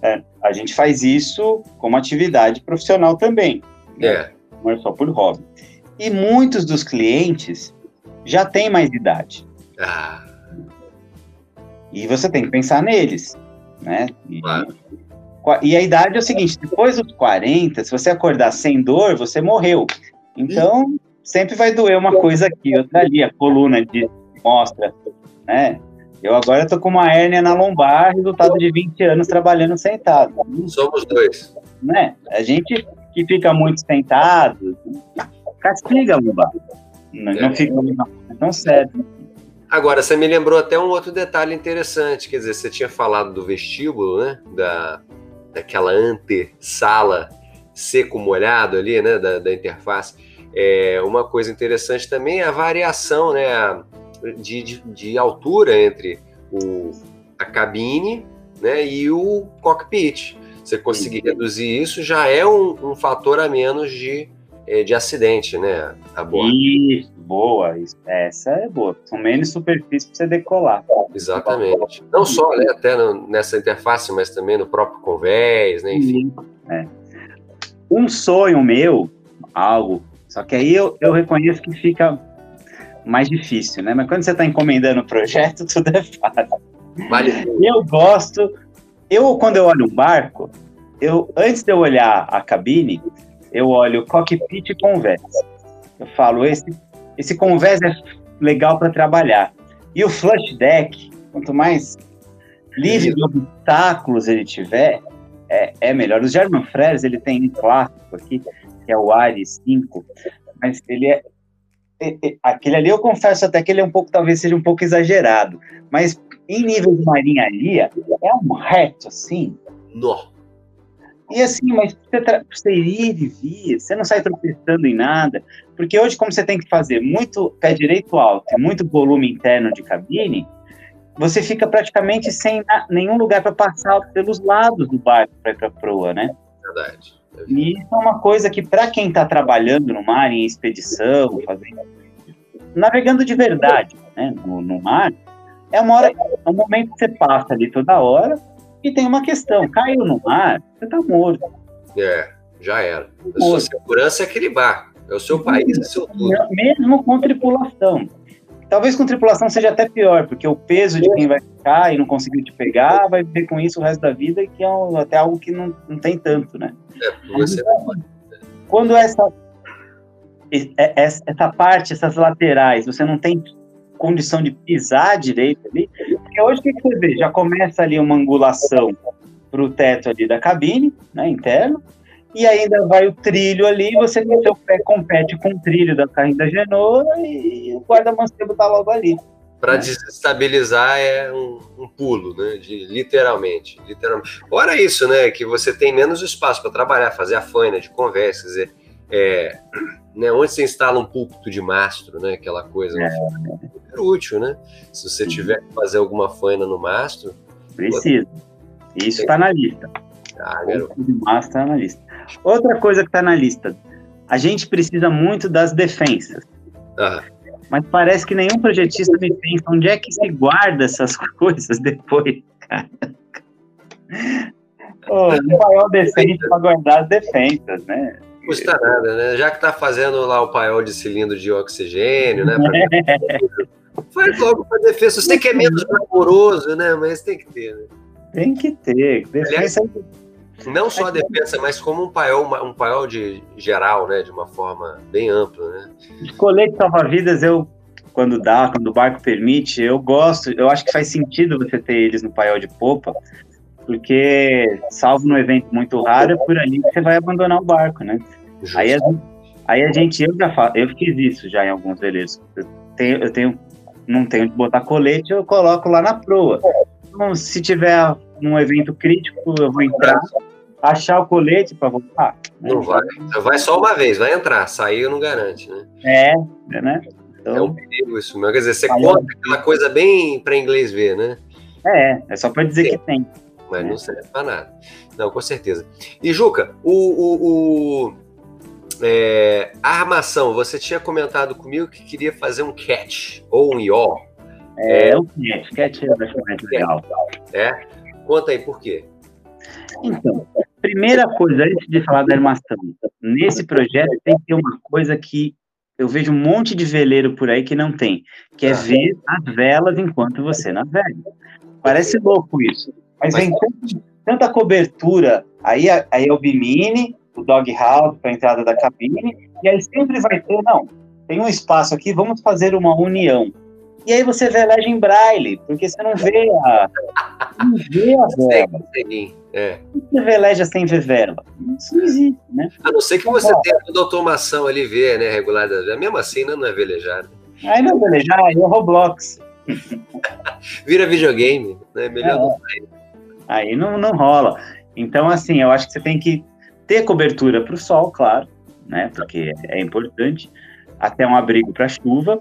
É, a gente faz isso como atividade profissional também. Né? É. Não é só por hobby. E muitos dos clientes já têm mais idade. Ah. E você tem que pensar neles, né? E, claro. e a idade é o seguinte, depois dos 40, se você acordar sem dor, você morreu. Então, sempre vai doer uma coisa aqui, outra ali, a coluna de mostra, né? Eu agora tô com uma hérnia na lombar, resultado de 20 anos trabalhando sentado. Somos dois. Né? A gente que fica muito sentado, castiga a lombar. Não, é. não fica tão sério. Agora, você me lembrou até um outro detalhe interessante, quer dizer, você tinha falado do vestíbulo, né? Da, daquela antessala seco molhado ali, né? Da, da interface. É, uma coisa interessante também é a variação né, de, de, de altura entre o, a cabine né, e o cockpit. Você conseguir reduzir isso já é um, um fator a menos de, é, de acidente, né? A bordo. Isso, boa. Isso, essa é boa. São menos superfícies para você decolar. Exatamente. Não só né, até no, nessa interface, mas também no próprio convés, né? Enfim. É. Um sonho meu, algo só que aí eu, eu reconheço que fica mais difícil, né? Mas quando você está encomendando o projeto, *laughs* tudo é fácil. Vale. Eu gosto. Eu, quando eu olho um barco, eu, antes de eu olhar a cabine, eu olho cockpit e convés. Eu falo, esse, esse convés é legal para trabalhar. E o flush deck, quanto mais livre de obstáculos ele tiver, é, é melhor. O German Freres, ele tem um clássico aqui, que é o Ares 5, mas ele é, aquele ali eu confesso até que ele é um pouco, talvez seja um pouco exagerado, mas em nível de marinharia, é um reto assim. Nó. E assim, mas você, você ir e vir, você não sai tropeçando em nada, porque hoje, como você tem que fazer muito pé direito alto e muito volume interno de cabine, você fica praticamente sem nenhum lugar para passar pelos lados do barco para ir para a proa, né? Verdade. E isso é uma coisa que, para quem está trabalhando no mar, em expedição, fazendo, navegando de verdade né, no, no, mar, é, uma hora, é um momento que você passa ali toda hora e tem uma questão: caiu no mar, você está morto. É, já era. A sua segurança é aquele barco, é o seu país, é seu tudo. Mesmo com tripulação. Talvez com tripulação seja até pior, porque o peso de quem vai e não conseguir te pegar vai viver com isso o resto da vida, que é um, até algo que não, não tem tanto, né? É, você Quando essa, essa parte, essas laterais, você não tem condição de pisar direito ali, porque hoje o que, você vê? Já começa ali uma angulação para o teto ali da cabine, né, interno, e ainda vai o trilho ali, você seu pé compete com o trilho da carrinha da Genoa e o guarda-mancebo tá logo ali. Para desestabilizar é um, um, pulo, né? De, literalmente, literalmente. Ora isso, né? Que você tem menos espaço para trabalhar, fazer a faina de conversa, quer dizer, é, né, onde você instala um púlpito de mastro, né? Aquela coisa é. super útil, né? Se você tiver que fazer alguma faina no mastro. Precisa. Isso está na lista. Ah, garoto. O de mastro está na lista. Outra coisa que está na lista, a gente precisa muito das defensas. Ah. Mas parece que nenhum projetista me pensa onde é que se guarda essas *laughs* coisas depois, cara. Oh, um paiol decente para guardar as defensas, né? Não custa nada, né? Já que tá fazendo lá o paiol de cilindro de oxigênio, né? Pra... *laughs* Faz logo para defesa. Eu sei que é menos amoroso, né? Mas tem que ter, né? Tem que ter. Defesa... Aliás, não só a defesa, mas como um paiol, um paiol de geral, né? De uma forma bem ampla, né? De colete salva-vidas, eu, quando dá, quando o barco permite, eu gosto, eu acho que faz sentido você ter eles no paiol de popa, porque, salvo num evento muito raro, é por ali você vai abandonar o barco, né? Aí a, aí a gente, eu já faço, eu fiz isso já em alguns veleiros. Eu tenho, eu tenho, não tenho de botar colete, eu coloco lá na proa. Então, se tiver um evento crítico, eu vou entrar achar o colete para voltar. Né? Não vai. Vai só uma vez, vai entrar. Sair não garante, né? É, né? Então, é um perigo isso mesmo. Quer dizer, você conta aquela coisa bem para inglês ver, né? É, é só para dizer que tem. Mas né? não serve para nada. Não, com certeza. E, Juca, o, o, o é, a armação, você tinha comentado comigo que queria fazer um catch ou um yaw. É, é um catch. Catch eu acho mais legal. É? Conta aí por quê. Então, primeira coisa, antes de falar da armação, nesse projeto tem que ter uma coisa que eu vejo um monte de veleiro por aí que não tem, que é ah. ver as velas enquanto você navega. Parece louco isso, mas, mas... vem tanta, tanta cobertura, aí, aí é o bimini, o dog house para a entrada da cabine, e aí sempre vai ter, não, tem um espaço aqui, vamos fazer uma união. E aí você veleja em braille, porque você não vê a, não vê a. É. Você veleja sem ver vela? Isso não existe, né? A não ser que você tenha toda a automação ali, ver, né, regular. Mesmo assim, não é velejar. Aí não é velejar, aí é Roblox. *laughs* Vira videogame, né? Melhor é. não sair. Aí não, não rola. Então, assim, eu acho que você tem que ter cobertura para o sol, claro, né? Porque é importante. Até um abrigo para chuva,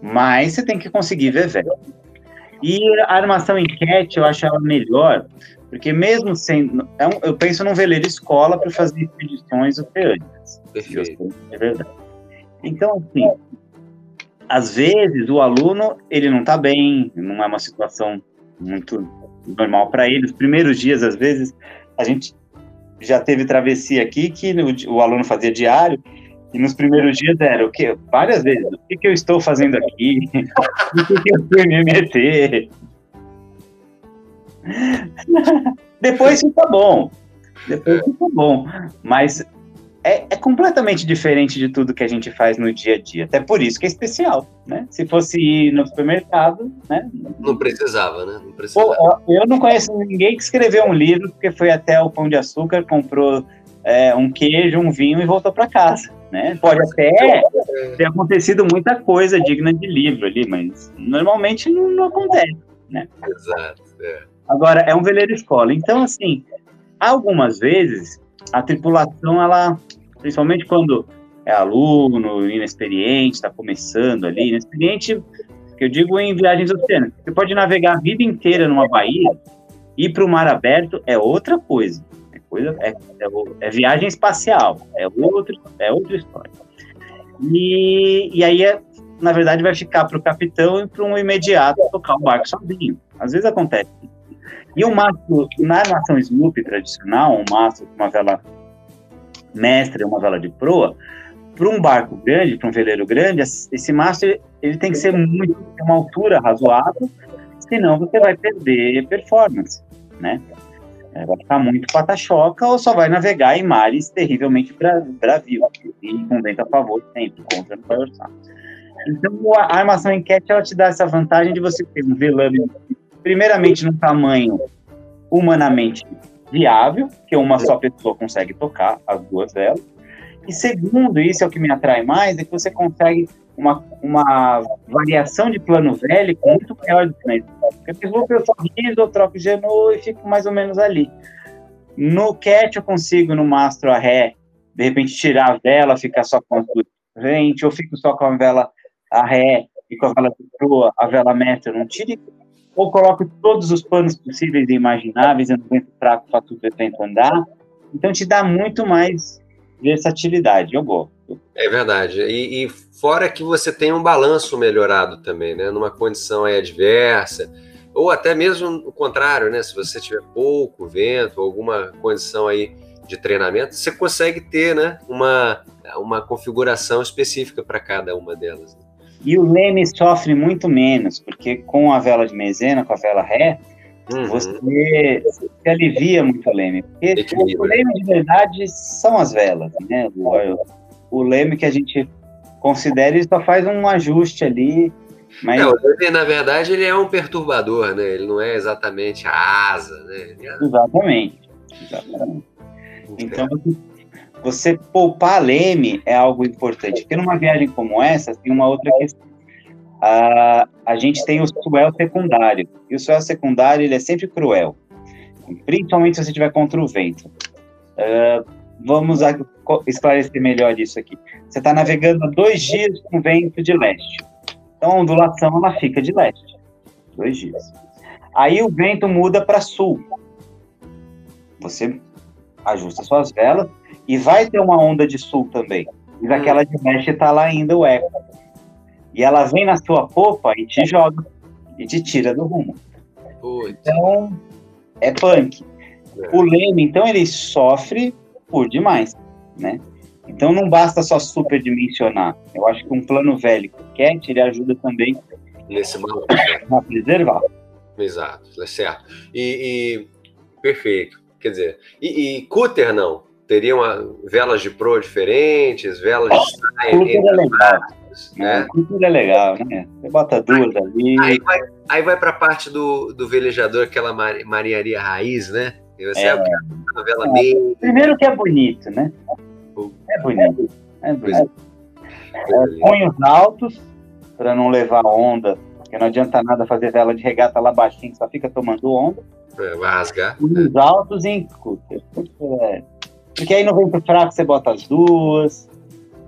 mas você tem que conseguir ver vela. E a armação enquete eu acho ela melhor, porque mesmo sendo. É um, eu penso num veleiro escola para fazer expedições oceânicas. Perfeito. É verdade. Então, assim, às vezes o aluno ele não está bem, não é uma situação muito normal para ele. Os primeiros dias, às vezes, a gente já teve travessia aqui que o, o aluno fazia diário e nos primeiros dias era o que várias vezes o que, que eu estou fazendo aqui *laughs* o que, que eu fui me meter *laughs* depois fica bom depois fica bom mas é, é, completamente diferente de tudo que a gente faz no dia a dia. Até por isso que é especial, né? Se fosse ir no supermercado, né? Não precisava, né? Não precisava. Pô, eu não conheço ninguém que escreveu um livro porque foi até o Pão de Açúcar, comprou é, um queijo, um vinho e voltou para casa, né? Pode até ter acontecido muita coisa digna de livro ali, mas normalmente não, não acontece, né? Exato. É. Agora, é um veleiro escola. Então, assim, algumas vezes a tripulação, ela, principalmente quando é aluno, inexperiente, está começando ali, inexperiente, que eu digo em viagens oceânicas, você pode navegar a vida inteira numa baía, ir para o mar aberto é outra coisa, coisa é, é, é viagem espacial, é, outro, é outra história. E, e aí, é, na verdade, vai ficar para o capitão e para um imediato tocar o barco sozinho. Às vezes acontece e o mastro, na nação Snoopy tradicional, um mastro com uma vela mestra uma vela de proa, para um barco grande, para um veleiro grande, esse mastro ele tem que ser muito, uma altura razoável, senão você vai perder performance, né? É, vai ficar muito pata-choca ou só vai navegar em mares terrivelmente bra bravios e com vento a favor sempre, contra não vai. Então, a armação enquete ela te dá essa vantagem de você ter um velame primeiramente num tamanho humanamente viável, que uma só pessoa consegue tocar as duas velas. E segundo, isso é o que me atrai mais, é que você consegue uma, uma variação de plano velho muito maior do que na Porque eu eu só riso, eu troco genu e fico mais ou menos ali. No cat eu consigo, no mastro a ré, de repente tirar a vela, ficar só com a frente, ou fico só com a vela a ré e com a vela proa, a vela mestra, não tire ou coloco todos os panos possíveis e imagináveis no vento fraco para tudo o vento andar. Então te dá muito mais versatilidade, eu gosto. É verdade. E, e, fora que você tem um balanço melhorado também, né? Numa condição adversa, ou até mesmo o contrário, né? Se você tiver pouco vento, alguma condição aí de treinamento, você consegue ter, né? Uma, uma configuração específica para cada uma delas. Né? E o leme sofre muito menos, porque com a vela de mezena, com a vela ré, uhum. você, você alivia muito o leme. Porque o leme de verdade são as velas, né? O, o leme que a gente considera, ele só faz um ajuste ali. Mas... É, o leme, na verdade, ele é um perturbador, né? Ele não é exatamente a asa, né? É... Exatamente. Exatamente. Então, você poupar leme é algo importante, porque numa viagem como essa, tem uma outra questão. A, a gente tem o swell secundário, e o swell secundário ele é sempre cruel, principalmente se você estiver contra o vento. Uh, vamos esclarecer melhor isso aqui. Você está navegando dois dias com vento de leste. Então, a ondulação ela fica de leste. Dois dias. Aí o vento muda para sul. Você ajusta suas velas e vai ter uma onda de sul também. Mas aquela de leste está lá ainda o eco. E ela vem na sua popa e te joga. E te tira do rumo. Então, é punk. É. O leme, então, ele sofre por demais, né? Então não basta só superdimensionar. Eu acho que um plano velho cat ele ajuda também nesse momento a preservar. Exato, é certo. E, e, perfeito. Quer dizer, e, e cúter não? Teriam velas de pro diferentes, velas de. Cúter é legal. Né? Cúter é legal, né? Você bota duas ali. Aí vai, aí vai para a parte do, do velejador, aquela marinharia raiz, né? E você é, é uma vela é. meio. Primeiro que é bonito, né? É bonito. É bonito. É, punhos altos, para não levar onda, porque não adianta nada fazer vela de regata lá baixinho, só fica tomando onda. É, vai rasgar. Punhos é. altos scooter. Porque aí no vento fraco você bota as duas,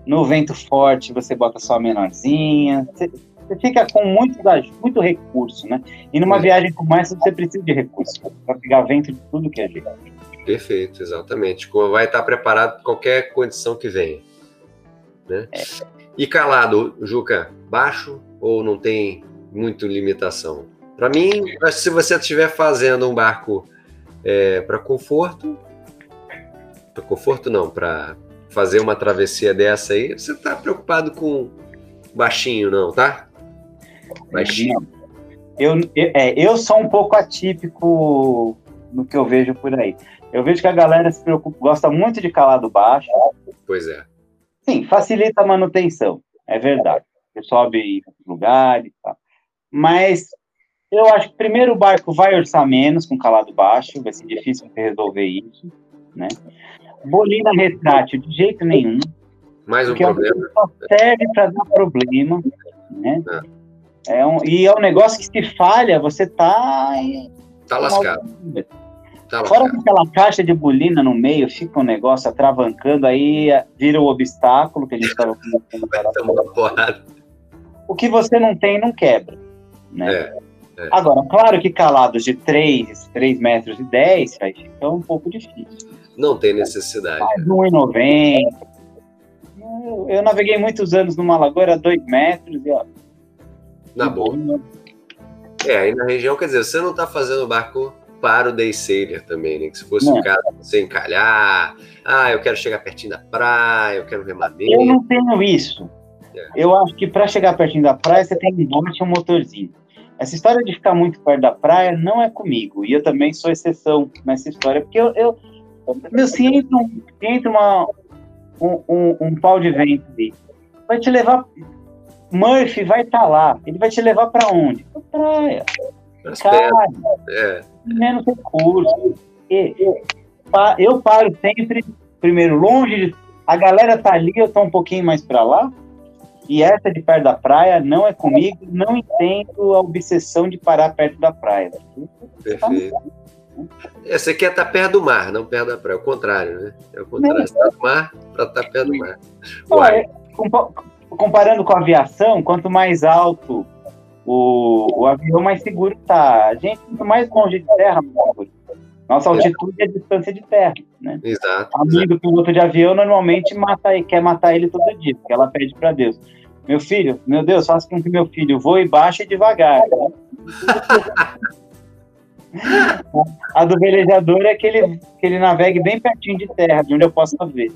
no vento forte você bota só a menorzinha. Você, você fica com muito, muito recurso, né? E numa é. viagem como essa você precisa de recurso para pegar vento de tudo que é jeito. Perfeito, exatamente. Vai estar preparado para qualquer condição que venha. Né? É. E calado, Juca, baixo ou não tem muito limitação? Para mim, se você estiver fazendo um barco é, para conforto, para conforto não, para fazer uma travessia dessa aí, você está preocupado com baixinho não, tá? Baixinho. Eu, eu, é, eu sou um pouco atípico no que eu vejo por aí. Eu vejo que a galera se preocupa, gosta muito de calado baixo. Pois é. Sim, facilita a manutenção, é verdade. Você sobe em lugares, tá. Mas eu acho que primeiro o barco vai orçar menos com calado baixo, vai ser difícil você resolver isso, né? Bolina retrátil de jeito nenhum. Mais um problema. Só serve para dar problema, né? É. é um, e é um negócio que se falha, você tá. Tá lascado. Tá Fora que aquela caixa de bolina no meio, fica um negócio atravancando, aí vira o obstáculo que a gente estava conversando. *laughs* O que você não tem, não quebra. Né? É, é. Agora, claro que calados de 3, 3 metros e 10, vai ficar um pouco difícil. Não tem necessidade. Mais 1,90. Eu, eu naveguei muitos anos numa lagoa, era 2 metros e ó. Na boa. É, aí na região, quer dizer, você não está fazendo barco para o day sailor também, né? Que se fosse um caso você encalhar, ah, eu quero chegar pertinho da praia, eu quero ver madeira. Eu não tenho isso. É. Eu acho que para chegar pertinho da praia você tem um bote e um motorzinho. Essa história de ficar muito perto da praia não é comigo. E eu também sou exceção nessa história, porque eu, eu meu, se entra, um, entra uma, um, um, um, pau de vento ali, vai te levar. Murphy vai estar tá lá. Ele vai te levar para onde? Pra praia. Cara, é menos recursos. E, eu paro sempre, primeiro, longe de. A galera tá ali, eu tô um pouquinho mais para lá. E essa de perto da praia não é comigo, não entendo a obsessão de parar perto da praia. Perfeito. É, você quer estar tá perto do mar, não perto da praia. É o contrário, né? É o contrário. Você está no mar para estar tá perto do mar. Uai. Comparando com a aviação, quanto mais alto o, o avião mais seguro tá. A gente, quanto mais longe de terra, Nossa altitude é a distância de terra, né? Exato. A mãe do piloto de avião normalmente mata, quer matar ele todo dia, porque ela pede para Deus. Meu filho, meu Deus, faça com que meu filho voe baixo e devagar. *laughs* A do velejador é que ele, que ele navegue bem pertinho de terra, de onde eu possa ver.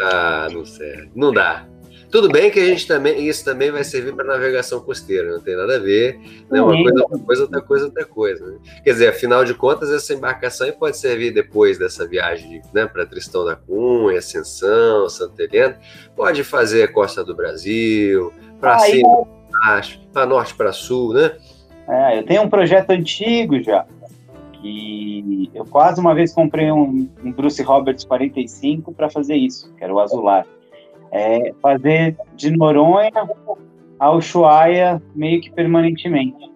Ah, não sei. Não dá. Tudo bem que a gente também, isso também vai servir para navegação costeira, não tem nada a ver. Né? Uma coisa, uma coisa, outra coisa, outra coisa. Né? Quer dizer, afinal de contas, essa embarcação pode servir depois dessa viagem né, para Tristão da Cunha, Ascensão, Santa Helena. Pode fazer Costa do Brasil, para cima, para norte, para sul, né? É, eu tenho um projeto antigo já, que eu quase uma vez comprei um, um Bruce Roberts 45 para fazer isso, que era o azular é fazer de Noronha ao Ushuaia meio que permanentemente,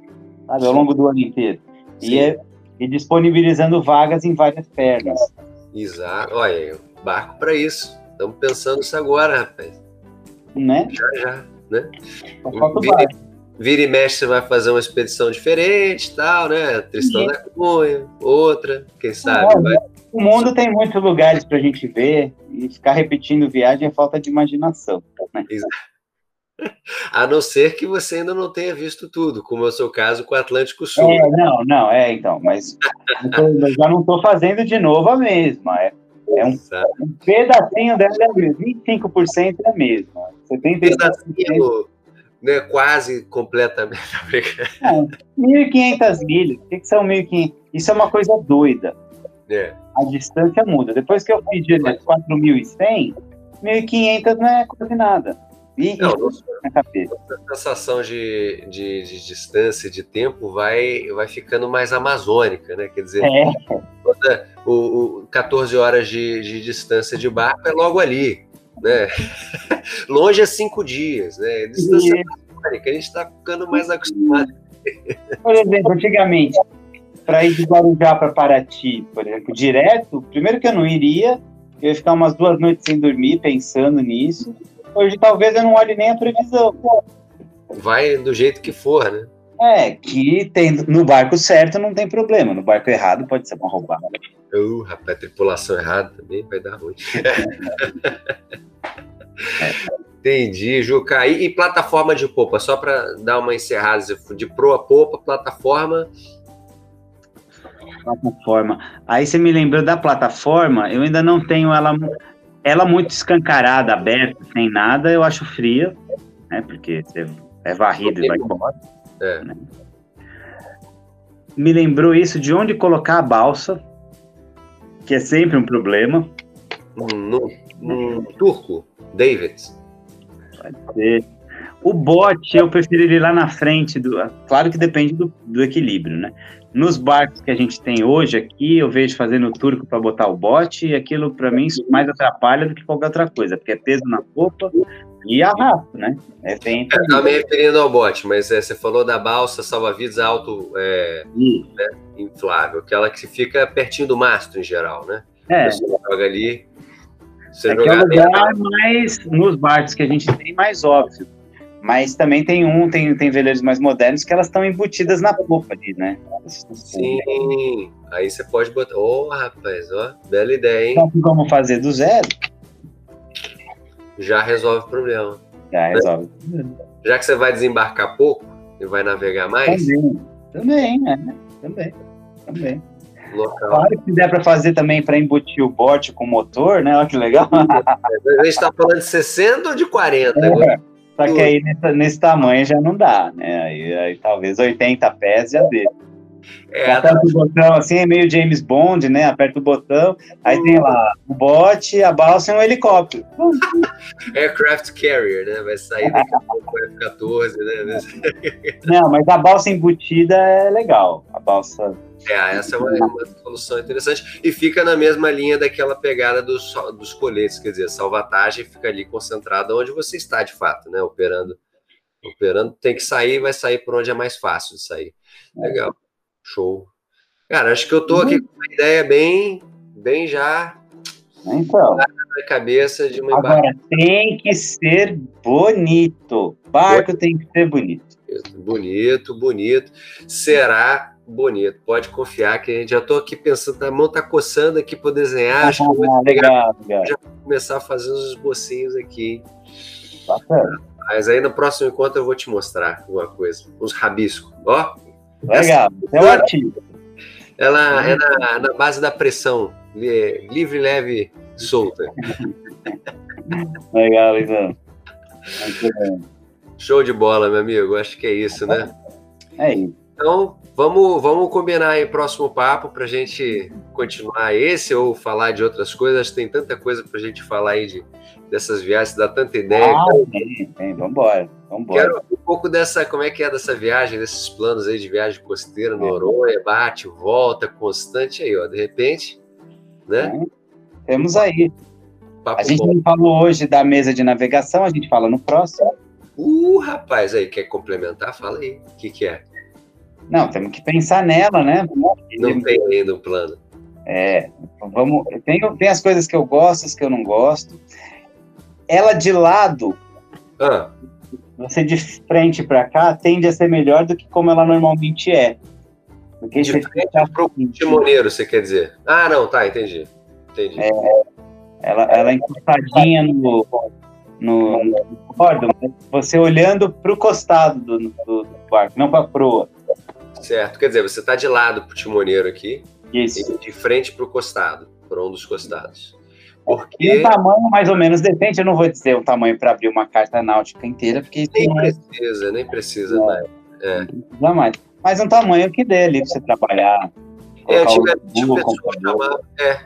sabe, ao longo do ano inteiro. E, é, e disponibilizando vagas em várias pernas. Exato. Olha, barco para isso. Estamos pensando isso agora, rapaz. Né? Já, já, né? Vira, vira, e mexe, você vai fazer uma expedição diferente tal, né? Tristão da Cunha, outra, quem sabe. vai... O mundo tem muitos lugares para a gente ver e ficar repetindo viagem é falta de imaginação. Né? *laughs* A não ser que você ainda não tenha visto tudo, como é o seu caso com o Atlântico Sul. É, não, não, é, então, mas eu já não estou fazendo de novo a mesma. É, é um, um, pedacinho dela é mesmo, 25% é a mesma. 75%. Pedacinho, né, quase completamente. *laughs* 1.500 milhas, o que, que são 1.500? Isso é uma coisa doida. É. A distância muda. Depois que eu de 4.100, 1.500 não é quase nada. E não, a sensação de, de, de, distância, de tempo, vai, vai ficando mais amazônica, né? Quer dizer, é. toda, o, o 14 horas de, de distância de barco é logo ali, né? *laughs* Longe é cinco dias, né? Distância amazônica, a gente está ficando mais acostumado. Por exemplo, antigamente, para ir de Guarujá para Paraty, por exemplo, direto, primeiro que eu não iria, eu ia ficar umas duas noites sem dormir pensando nisso. Hoje talvez eu não olhe nem a previsão. Vai do jeito que for, né? É, que tem, no barco certo não tem problema, no barco errado pode ser uma roubada. Uh, rapaz, tripulação errada também vai dar ruim. *laughs* Entendi, Juca. E, e, plataforma de popa, só para dar uma encerrada, de proa popa, plataforma. Plataforma. Aí você me lembrou da plataforma, eu ainda não tenho ela ela muito escancarada, aberta, sem nada, eu acho fria, né? Porque você é varrido e vai embora. É. Né? Me lembrou isso de onde colocar a balsa, que é sempre um problema. No, no turco, David. Pode ser. O bote eu preferiria lá na frente. Do, claro que depende do, do equilíbrio, né? Nos barcos que a gente tem hoje aqui, eu vejo fazendo o turco para botar o bote, e aquilo para mim mais atrapalha do que qualquer outra coisa, porque é peso na popa e arrasto, né? É bem. Eu estava me referindo ao bote, mas é, você falou da balsa salva-vidas alto é, né, inflável, aquela que fica pertinho do mastro em geral, né? É. Você joga ali. Você é, é lugar mais nos barcos que a gente tem mais óbvio. Mas também tem um, tem, tem veleiros mais modernos que elas estão embutidas na popa ali, né? Sim, aí você pode botar. Ô, oh, rapaz, ó, bela ideia, hein? Então, como fazer do zero? Já resolve o problema. Já resolve. Já que você vai desembarcar pouco e vai navegar mais? Também, também, né? Também, também. Local. Claro que der para fazer também para embutir o bote com motor, né? Olha que legal. *laughs* A gente está falando de 60 ou de 40 é. agora? Só que aí nesse, nesse, tamanho já não dá, né? Aí, aí talvez 80 pés já dê. É, Aperta o botão assim, é meio James Bond, né? Aperta o botão, aí tem lá o bote, a balsa e um helicóptero. *laughs* Aircraft Carrier, né? Vai sair daqui a pouco o F-14, né? Não, mas a balsa embutida é legal. A balsa é, essa é uma, uma, solução interessante e fica na mesma linha daquela pegada dos, dos coletes, quer dizer, salvatagem fica ali concentrada onde você está de fato, né? Operando. Operando, tem que sair, vai sair por onde é mais fácil de sair. Legal, show. Cara, acho que eu tô aqui com uma ideia bem, bem já então, na cabeça de uma Agora, tem que ser bonito. Barco tem que ser bonito. Bonito, bonito. Será bonito. Pode confiar que a gente já estou aqui pensando, a mão está coçando aqui para desenhar. Acho que vou legal, legal. já começar a fazer uns esbocinhos aqui. Bacana. Mas aí no próximo encontro eu vou te mostrar alguma coisa, uns rabiscos. Ó. Legal, é um artigo. Ela é na, na base da pressão, livre, leve, solta. legal, então. Show de bola, meu amigo. Acho que é isso, né? É isso. Então, Vamos, vamos combinar aí o próximo papo para a gente continuar esse ou falar de outras coisas. Tem tanta coisa para a gente falar aí de, dessas viagens, dá tanta ideia. Ah, tem, tem. Vambora, vambora. Quero um pouco dessa, como é que é dessa viagem, desses planos aí de viagem costeira, Noronha, bate, volta, constante aí, ó. De repente, né? É, temos aí. Papo a gente bom. não falou hoje da mesa de navegação, a gente fala no próximo. Uh, rapaz, aí, quer complementar? Fala aí. O que, que é? Não, temos que pensar nela, né? Não tem ainda um plano. É, vamos. Tem, tem as coisas que eu gosto, as que eu não gosto. Ela de lado, ah. você de frente para cá, tende a ser melhor do que como ela normalmente é. Porque de frente tá... pro timoneiro, você quer dizer? Ah, não, tá, entendi. Entendi. É, ela, ela é encostadinha no, no, no bordo, você olhando para o costado do, do, do barco, não para a proa. Certo, quer dizer, você está de lado para o timoneiro aqui isso. e de frente para o costado, para um dos costados. Porque... E um tamanho mais ou menos decente, eu não vou dizer o tamanho para abrir uma carta náutica inteira, porque... Nem não... precisa, nem precisa, né? É. Não precisa mais. Mas um tamanho que dê ali para você trabalhar. É, antigamente, o pessoal chamava, é,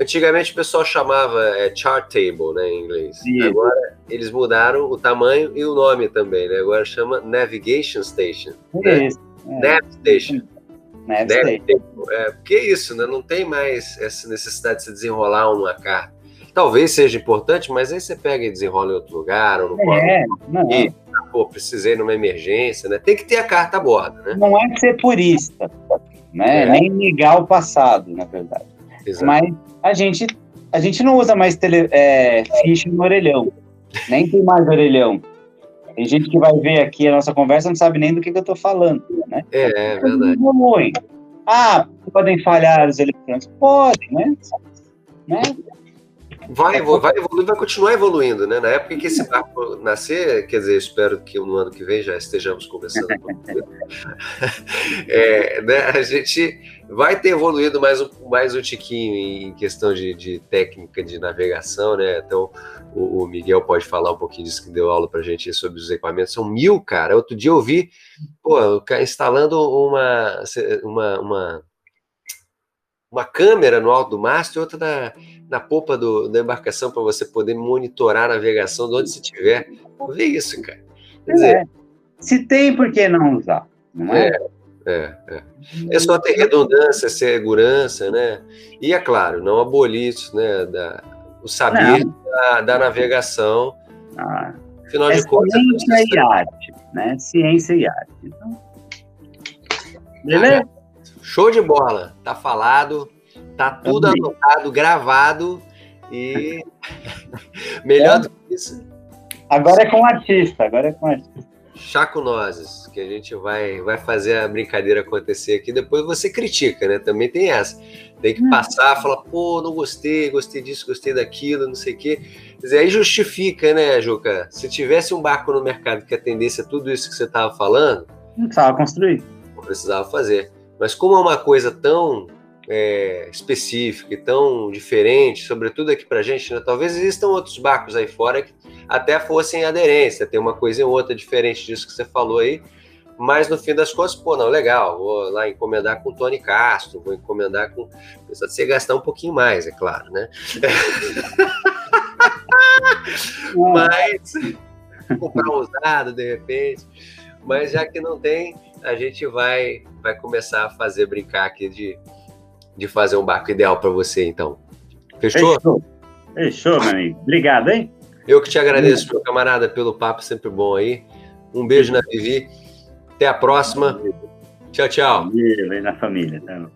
antigamente o pessoal chamava é, chart table, né, em inglês. Isso. Agora eles mudaram o tamanho e o nome também, né? Agora chama Navigation Station. Né? Isso. É. Nav Station. Nav Station. É, porque é isso, né? Não tem mais essa necessidade de se desenrolar uma carta. Talvez seja importante, mas aí você pega e desenrola em outro lugar, ou no é, não. E, pô, precisei numa emergência, né? Tem que ter a carta a bordo, né? Não é ser purista, né? É. Nem negar o passado, na verdade. Exato. Mas a gente, a gente não usa mais tele, é, ficha no orelhão. Nem tem mais orelhão. Tem gente que vai ver aqui a nossa conversa não sabe nem do que, que eu estou falando, né? É, é verdade. Ah, podem falhar os eletrônicos? Podem, né? né? Vai, vai evoluir, vai continuar evoluindo, né? Na época que esse barco nascer, quer dizer, espero que no ano que vem já estejamos conversando. *laughs* é, né, a gente vai ter evoluído mais um, mais um tiquinho em questão de, de técnica de navegação, né? Então, o, o, Miguel pode falar um pouquinho disso que deu aula para a gente sobre os equipamentos. São mil, cara. Outro dia eu vi, pô, instalando uma, uma, uma, uma câmera no alto do mastro e outra na, na popa do, da embarcação para você poder monitorar a navegação de onde você estiver. Vê isso, cara. Quer dizer, é. Se tem, por que não usar? Não é? é? É, é. é só ter redundância, segurança, né? E é claro, não abolir isso, né? Da, o saber da, da, navegação. Ah, Afinal é de contas. Ciência e arte, né? Ciência e arte. Então... Beleza? Show de bola. Tá falado, tá tudo anotado, gravado e *laughs* melhor é. do que isso. Agora é com o artista, agora é com o artista. Chaco Nozes, que a gente vai, vai fazer a brincadeira acontecer aqui, depois você critica, né? Também tem essa. Tem que hum. passar, falar, pô, não gostei, gostei disso, gostei daquilo, não sei o quê. Quer dizer, aí justifica, né, Juca? Se tivesse um barco no mercado que atendesse a tudo isso que você estava falando. Não precisava construir. Não precisava fazer. Mas como é uma coisa tão é, específica e tão diferente, sobretudo aqui para a gente, né? talvez existam outros barcos aí fora que até fossem aderência, tem uma coisa ou outra diferente disso que você falou aí, mas no fim das contas, pô, não, legal, vou lá encomendar com o Tony Castro, vou encomendar com. Precisa você gastar um pouquinho mais, é claro, né? *laughs* mas comprar usado de repente. Mas já que não tem, a gente vai, vai começar a fazer brincar aqui de, de fazer um barco ideal para você, então. Fechou? Fechou, Fechou meu amigo. Obrigado, hein? Eu que te agradeço, meu camarada, pelo papo sempre bom aí. Um beijo na Vivi. Até a próxima. Tchau, tchau. Beijo na família. Tá?